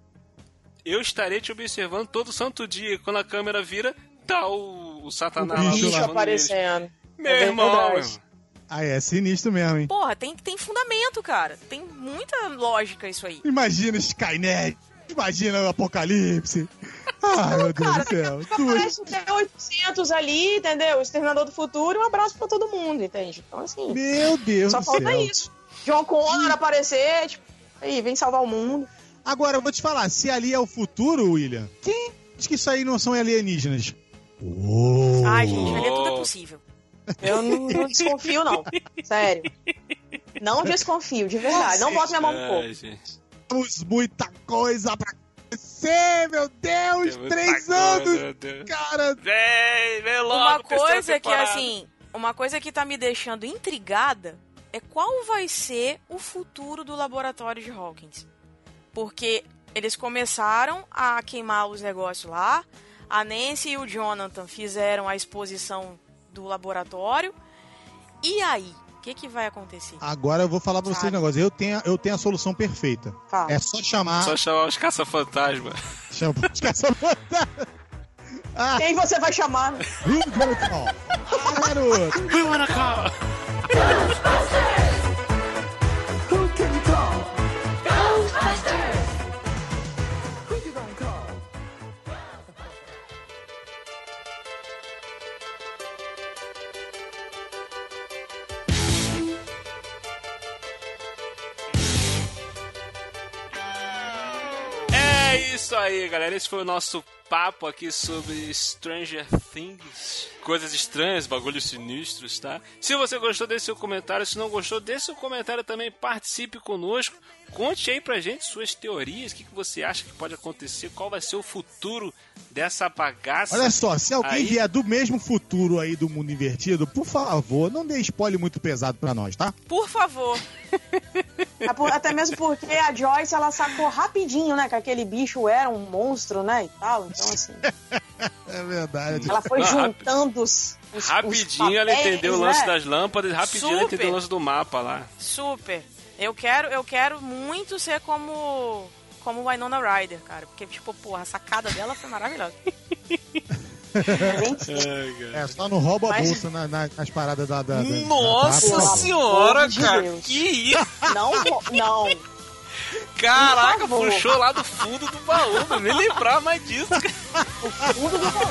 Eu estarei te observando todo santo dia. E Quando a câmera vira, tá o, o Satanás O lá bicho eles. aparecendo. Meu É irmão. Ah, é sinistro mesmo, hein? Porra, tem, tem fundamento, cara. Tem muita lógica isso aí. Imagina Skynet, imagina o Apocalipse. Ai, meu Deus Cara, do céu. aparece o T-800 ali, entendeu? O Exterminador do Futuro e um abraço pra todo mundo, entende? Então, assim, Meu Deus só do falta céu. isso. John Connor aparecer, tipo, aí, vem salvar o mundo. Agora, eu vou te falar, se ali é o futuro, William, quem diz que isso aí não são alienígenas? Oh. Ai, gente, ali tudo é possível. Eu não, não desconfio, não. Sério. Não desconfio, de verdade. Não boto minha mão no gente. Temos muita coisa pra acontecer, meu Deus! Tem muita três coisa, anos, Deus. cara! Vem, vem logo. Uma coisa que, temporada. assim, uma coisa que tá me deixando intrigada é qual vai ser o futuro do laboratório de Hawkins. Porque eles começaram a queimar os negócios lá, a Nancy e o Jonathan fizeram a exposição do laboratório. E aí? O que, que vai acontecer? Agora eu vou falar pra vocês um Sabe. negócio. Eu tenho, eu tenho a solução perfeita. Fala. É só chamar. Só chamar os caça-fantasma. Chama os caça-fantasma. Ah, Quem você vai chamar? Who's gonna call? Ah, garoto! We wanna call. Aí, galera. Esse foi o nosso papo aqui sobre Stranger Things. Coisas estranhas, bagulhos sinistros, tá? Se você gostou, deixe seu comentário. Se não gostou, deixe seu comentário também. Participe conosco. Conte aí pra gente suas teorias. O que, que você acha que pode acontecer? Qual vai ser o futuro dessa bagaça? Olha só, se alguém Aí- vier do mesmo futuro aí do mundo invertido, por favor, não dê spoiler muito pesado pra nós, tá? Por favor. É Até mesmo porque a Joyce, ela sacou rapidinho, né? Que aquele bicho era um monstro, né? E tal. Então, assim, É verdade. ela foi juntando os. os- os Rapidinho ela papéis, entendeu o lance né? das lâmpadas, rapidinho ela Super. entendeu o lance do mapa lá. Super. Eu quero, eu quero muito ser como como Winona Ryder, cara, porque tipo, porra, a sacada dela foi maravilhosa. É, só não rouba a bolsa na- na- nas paradas da. da, da- Nossa da- senhora, de cara! Que isso? Não, não. Caraca, puxou lá do fundo do baú, não me lembrar mais disso. O fundo do baú.